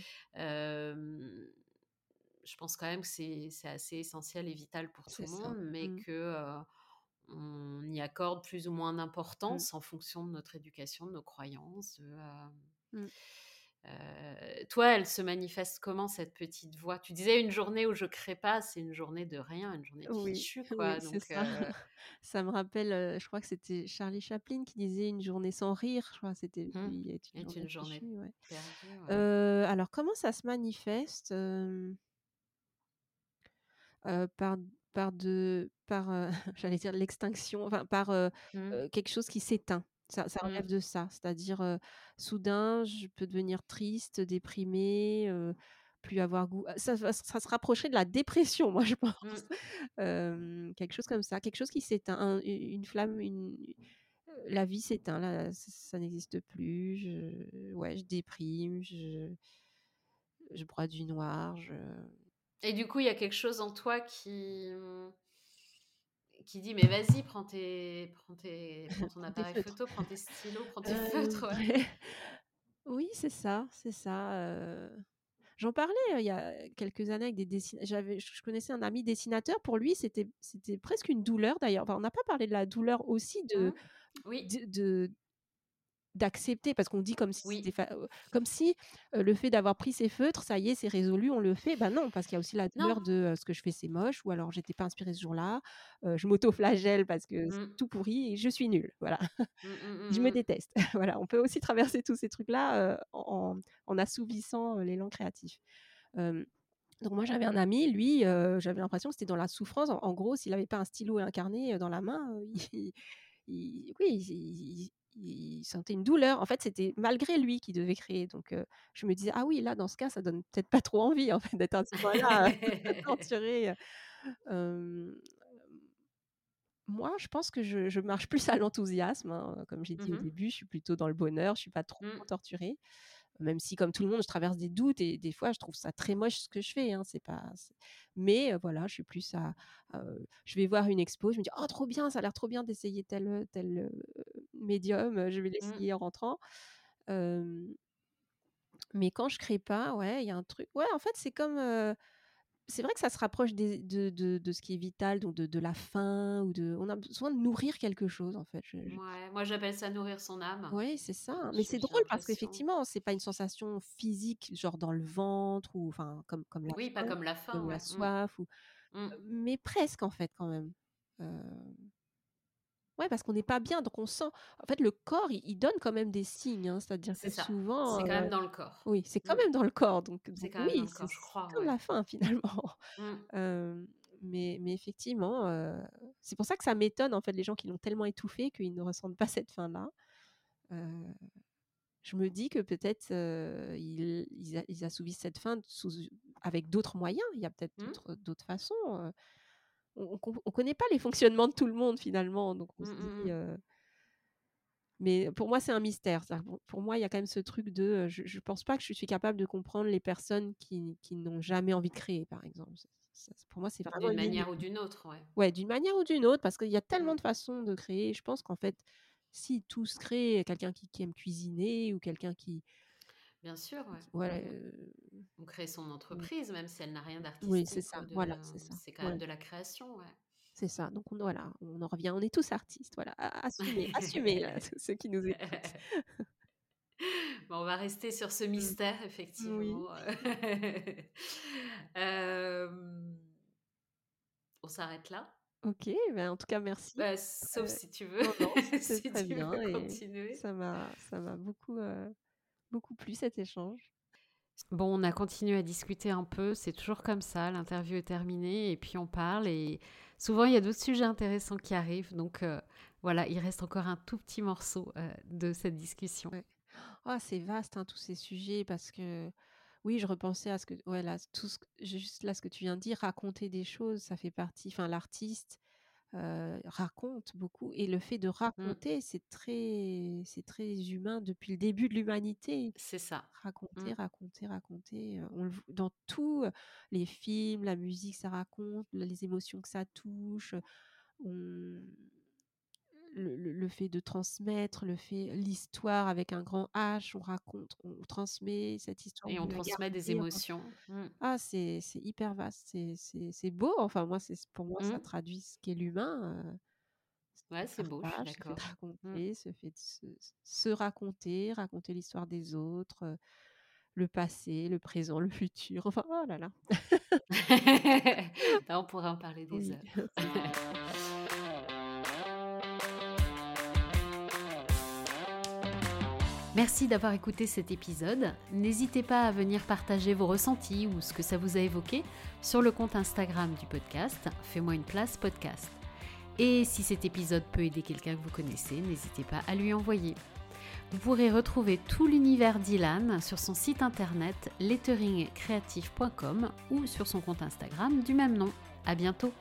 Je pense quand même que c'est assez essentiel et vital pour tout le monde, mais Mmh. que, on y accorde plus ou moins Mmh. d'importance en fonction de notre éducation, de nos croyances, de, Mmh. Toi, elle se manifeste comment cette petite voix? Tu disais: «Une journée où je crée pas, c'est une journée de rien, une journée de Oui, fichu», oui, quoi, c'est donc ça. heu Ça me rappelle, je crois que c'était Charlie Chaplin qui disait: «Une journée sans rire», je crois, c'était mmh, une journée une journée fichue, ouais. perdue, ouais. Heu, alors comment ça se manifeste? Heu, par par de par, heu, j'allais dire l'extinction, enfin par, heu Mmh. quelque chose qui s'éteint. Ça ça relève Mmh. de ça. C'est-à-dire, soudain, je peux devenir triste, déprimée, plus avoir goût ça va ça se rapprocherait de la dépression, moi, je pense. Mmh. Hem, quelque chose comme ça, quelque chose qui s'éteint, un une flamme, une la vie s'éteint, là, ça n'existe plus, je ouais, je déprime, je je broie du noir, je Et du coup, il y a quelque chose en toi qui, mmh qui dit: «Mais vas-y, prends tes prends tes prends ton appareil photo, prends tes stylos, prends tes feutres», ouais. oui, c'est ça, c'est ça, j'en parlais, il y a quelques années avec des dessin j'avais je connaissais un ami dessinateur, pour lui, c'était c'était presque une douleur d'ailleurs, enfin, on n'a pas parlé de la douleur aussi de Mmh. Oui, de de d'accepter parce qu'on dit comme si oui. comme si, le fait d'avoir pris ses feutres, ça y est, c'est résolu, on le fait. Bah non, parce qu'il y a aussi la douleur de, ce que je fais, c'est moche ou alors j'étais pas inspirée ce jour-là, je m'auto-flagelle parce que c'est Mmh. tout pourri et je suis nulle, voilà. Mmh, mmh, Je me déteste. Voilà, on peut aussi traverser tous ces trucs-là, heu, en en assouvissant, l'élan créatif. Donc moi, j'avais un ami, lui, j'avais l'impression que c'était dans la souffrance. En en gros, s'il avait pas un stylo et un carnet, dans la main, heu, il il oui, il il sentait une douleur. En fait, c'était malgré lui qu'il devait créer. Donc heu, je me disais: «Ah oui, là, dans ce cas, ça donne peut-être pas trop envie, en fait, d'être ce point-là, heu, torturé, heu». Hem, moi, je pense que je je marche plus à l'enthousiasme, hein, comme j'ai dit au Mmh début, je suis plutôt dans le bonheur, je suis pas trop Mmh. torturée. même si comme tout le monde, je traverse des doutes et des fois, je trouve ça très moche ce que je fais. Hein, c'est pas, mais voilà, je suis plus à, je vais voir une expo, je me dis oh trop bien, ça a l'air trop bien d'essayer tel tel médium, je vais mmh. l'essayer en rentrant. mais quand je crée pas, ouais, il y a un truc. Ouais, en fait, c'est comme c'est vrai que ça se rapproche de, de, ce qui est vital, donc de, la faim, ou de, on a besoin de nourrir quelque chose en fait. Ouais, moi j'appelle ça nourrir son âme. Oui, c'est ça. Mais c'est drôle parce qu'effectivement, c'est pas une sensation physique, genre dans le ventre, ou enfin comme, comme la Oui, pas comme la faim. Comme la mmh. soif, ou... Mmh. mais presque en fait quand même. Euh... Ouais, parce qu'on n'est pas bien, donc on sent. En fait, le corps, il, donne quand même des signes. Hein, C'est-à-dire que souvent. C'est quand même dans le corps. Oui, c'est quand mmh. même dans le corps. Donc, c'est quand même oui, dans le corps, je crois. Comme la fin, finalement. Mmh. mais, mais effectivement, c'est pour ça que ça m'étonne, en fait, les gens qui l'ont tellement étouffé qu'ils ne ressentent pas cette fin-là. je me dis que peut-être ils, ils, assouvissent cette fin sous, avec d'autres moyens. Il y a peut-être mmh. d'autres façons on, ne connaît pas les fonctionnements de tout le monde finalement, donc on se mmh, dit. Mmh, mmh. Mais pour moi, c'est un mystère. Pour moi, il y a quand même ce truc de. Je, ne pense pas que je suis capable de comprendre les personnes qui, n'ont jamais envie de créer, par exemple. pour moi, c'est vraiment. D'une manière ou d'une autre, ouais. Ouais, d'une manière ou d'une autre, parce qu'il y a tellement de façons de créer. Je pense qu'en fait, si tous créent, quelqu'un qui, aime cuisiner ou quelqu'un qui, Bien sûr, ouais. On crée son entreprise, même si elle n'a rien d'artistique. Oui, c'est ça. Voilà, c'est ça. C'est quand même de la création, ouais. C'est ça. Donc on, voilà, on en revient. On est tous artistes. Voilà, assumez, assumez ceux qui nous écoutent. Bon, on va rester sur ce mmh. mystère, effectivement. on s'arrête là. Ok, ben en tout cas, merci. Bah, sauf si tu veux, si très tu bien veux continuer. Ça m'a, m'a beaucoup, plu cet échange. Bon, on a continué à discuter un peu, c'est toujours comme ça, l'interview est terminée et puis on parle et souvent il y a d'autres sujets intéressants qui arrivent, donc euh, voilà, il reste encore un tout petit morceau euh, de cette discussion. Oh, c'est vaste hein, tous ces sujets parce que oui, je repensais à ce que, ouais, là, tout ce, juste là ce que tu viens de dire, raconter des choses, ça fait partie, enfin l'artiste, raconte beaucoup et le fait de mmh. raconter, c'est très c'est très humain depuis le début de l'humanité. C'est ça. Raconter, mmh. raconter, raconter, on dans tous les films, la musique, ça raconte, les émotions que ça touche, le, fait de transmettre, le fait l'histoire avec un grand H, on raconte, on transmet cette histoire. Et on transmet des émotions. Mmh. Ah, c'est hyper vaste, c'est beau. Enfin, moi, pour moi, ça mmh. traduit ce qu'est l'humain. ouais, c'est beau, je suis d'accord. Raconter, ce fait de se, se raconter, raconter l'histoire des autres, le passé, le présent, le futur. Enfin, oh là là. on pourrait en parler des heures. Merci d'avoir écouté cet épisode. N'hésitez pas à venir partager vos ressentis ou ce que ça vous a évoqué sur le compte Instagram du podcast Fais-moi une place podcast. Et si cet épisode peut aider quelqu'un que vous connaissez, n'hésitez pas à lui envoyer. Vous pourrez retrouver tout l'univers d'Ilan sur son site internet letteringcreative.com ou sur son compte Instagram du même nom. À bientôt!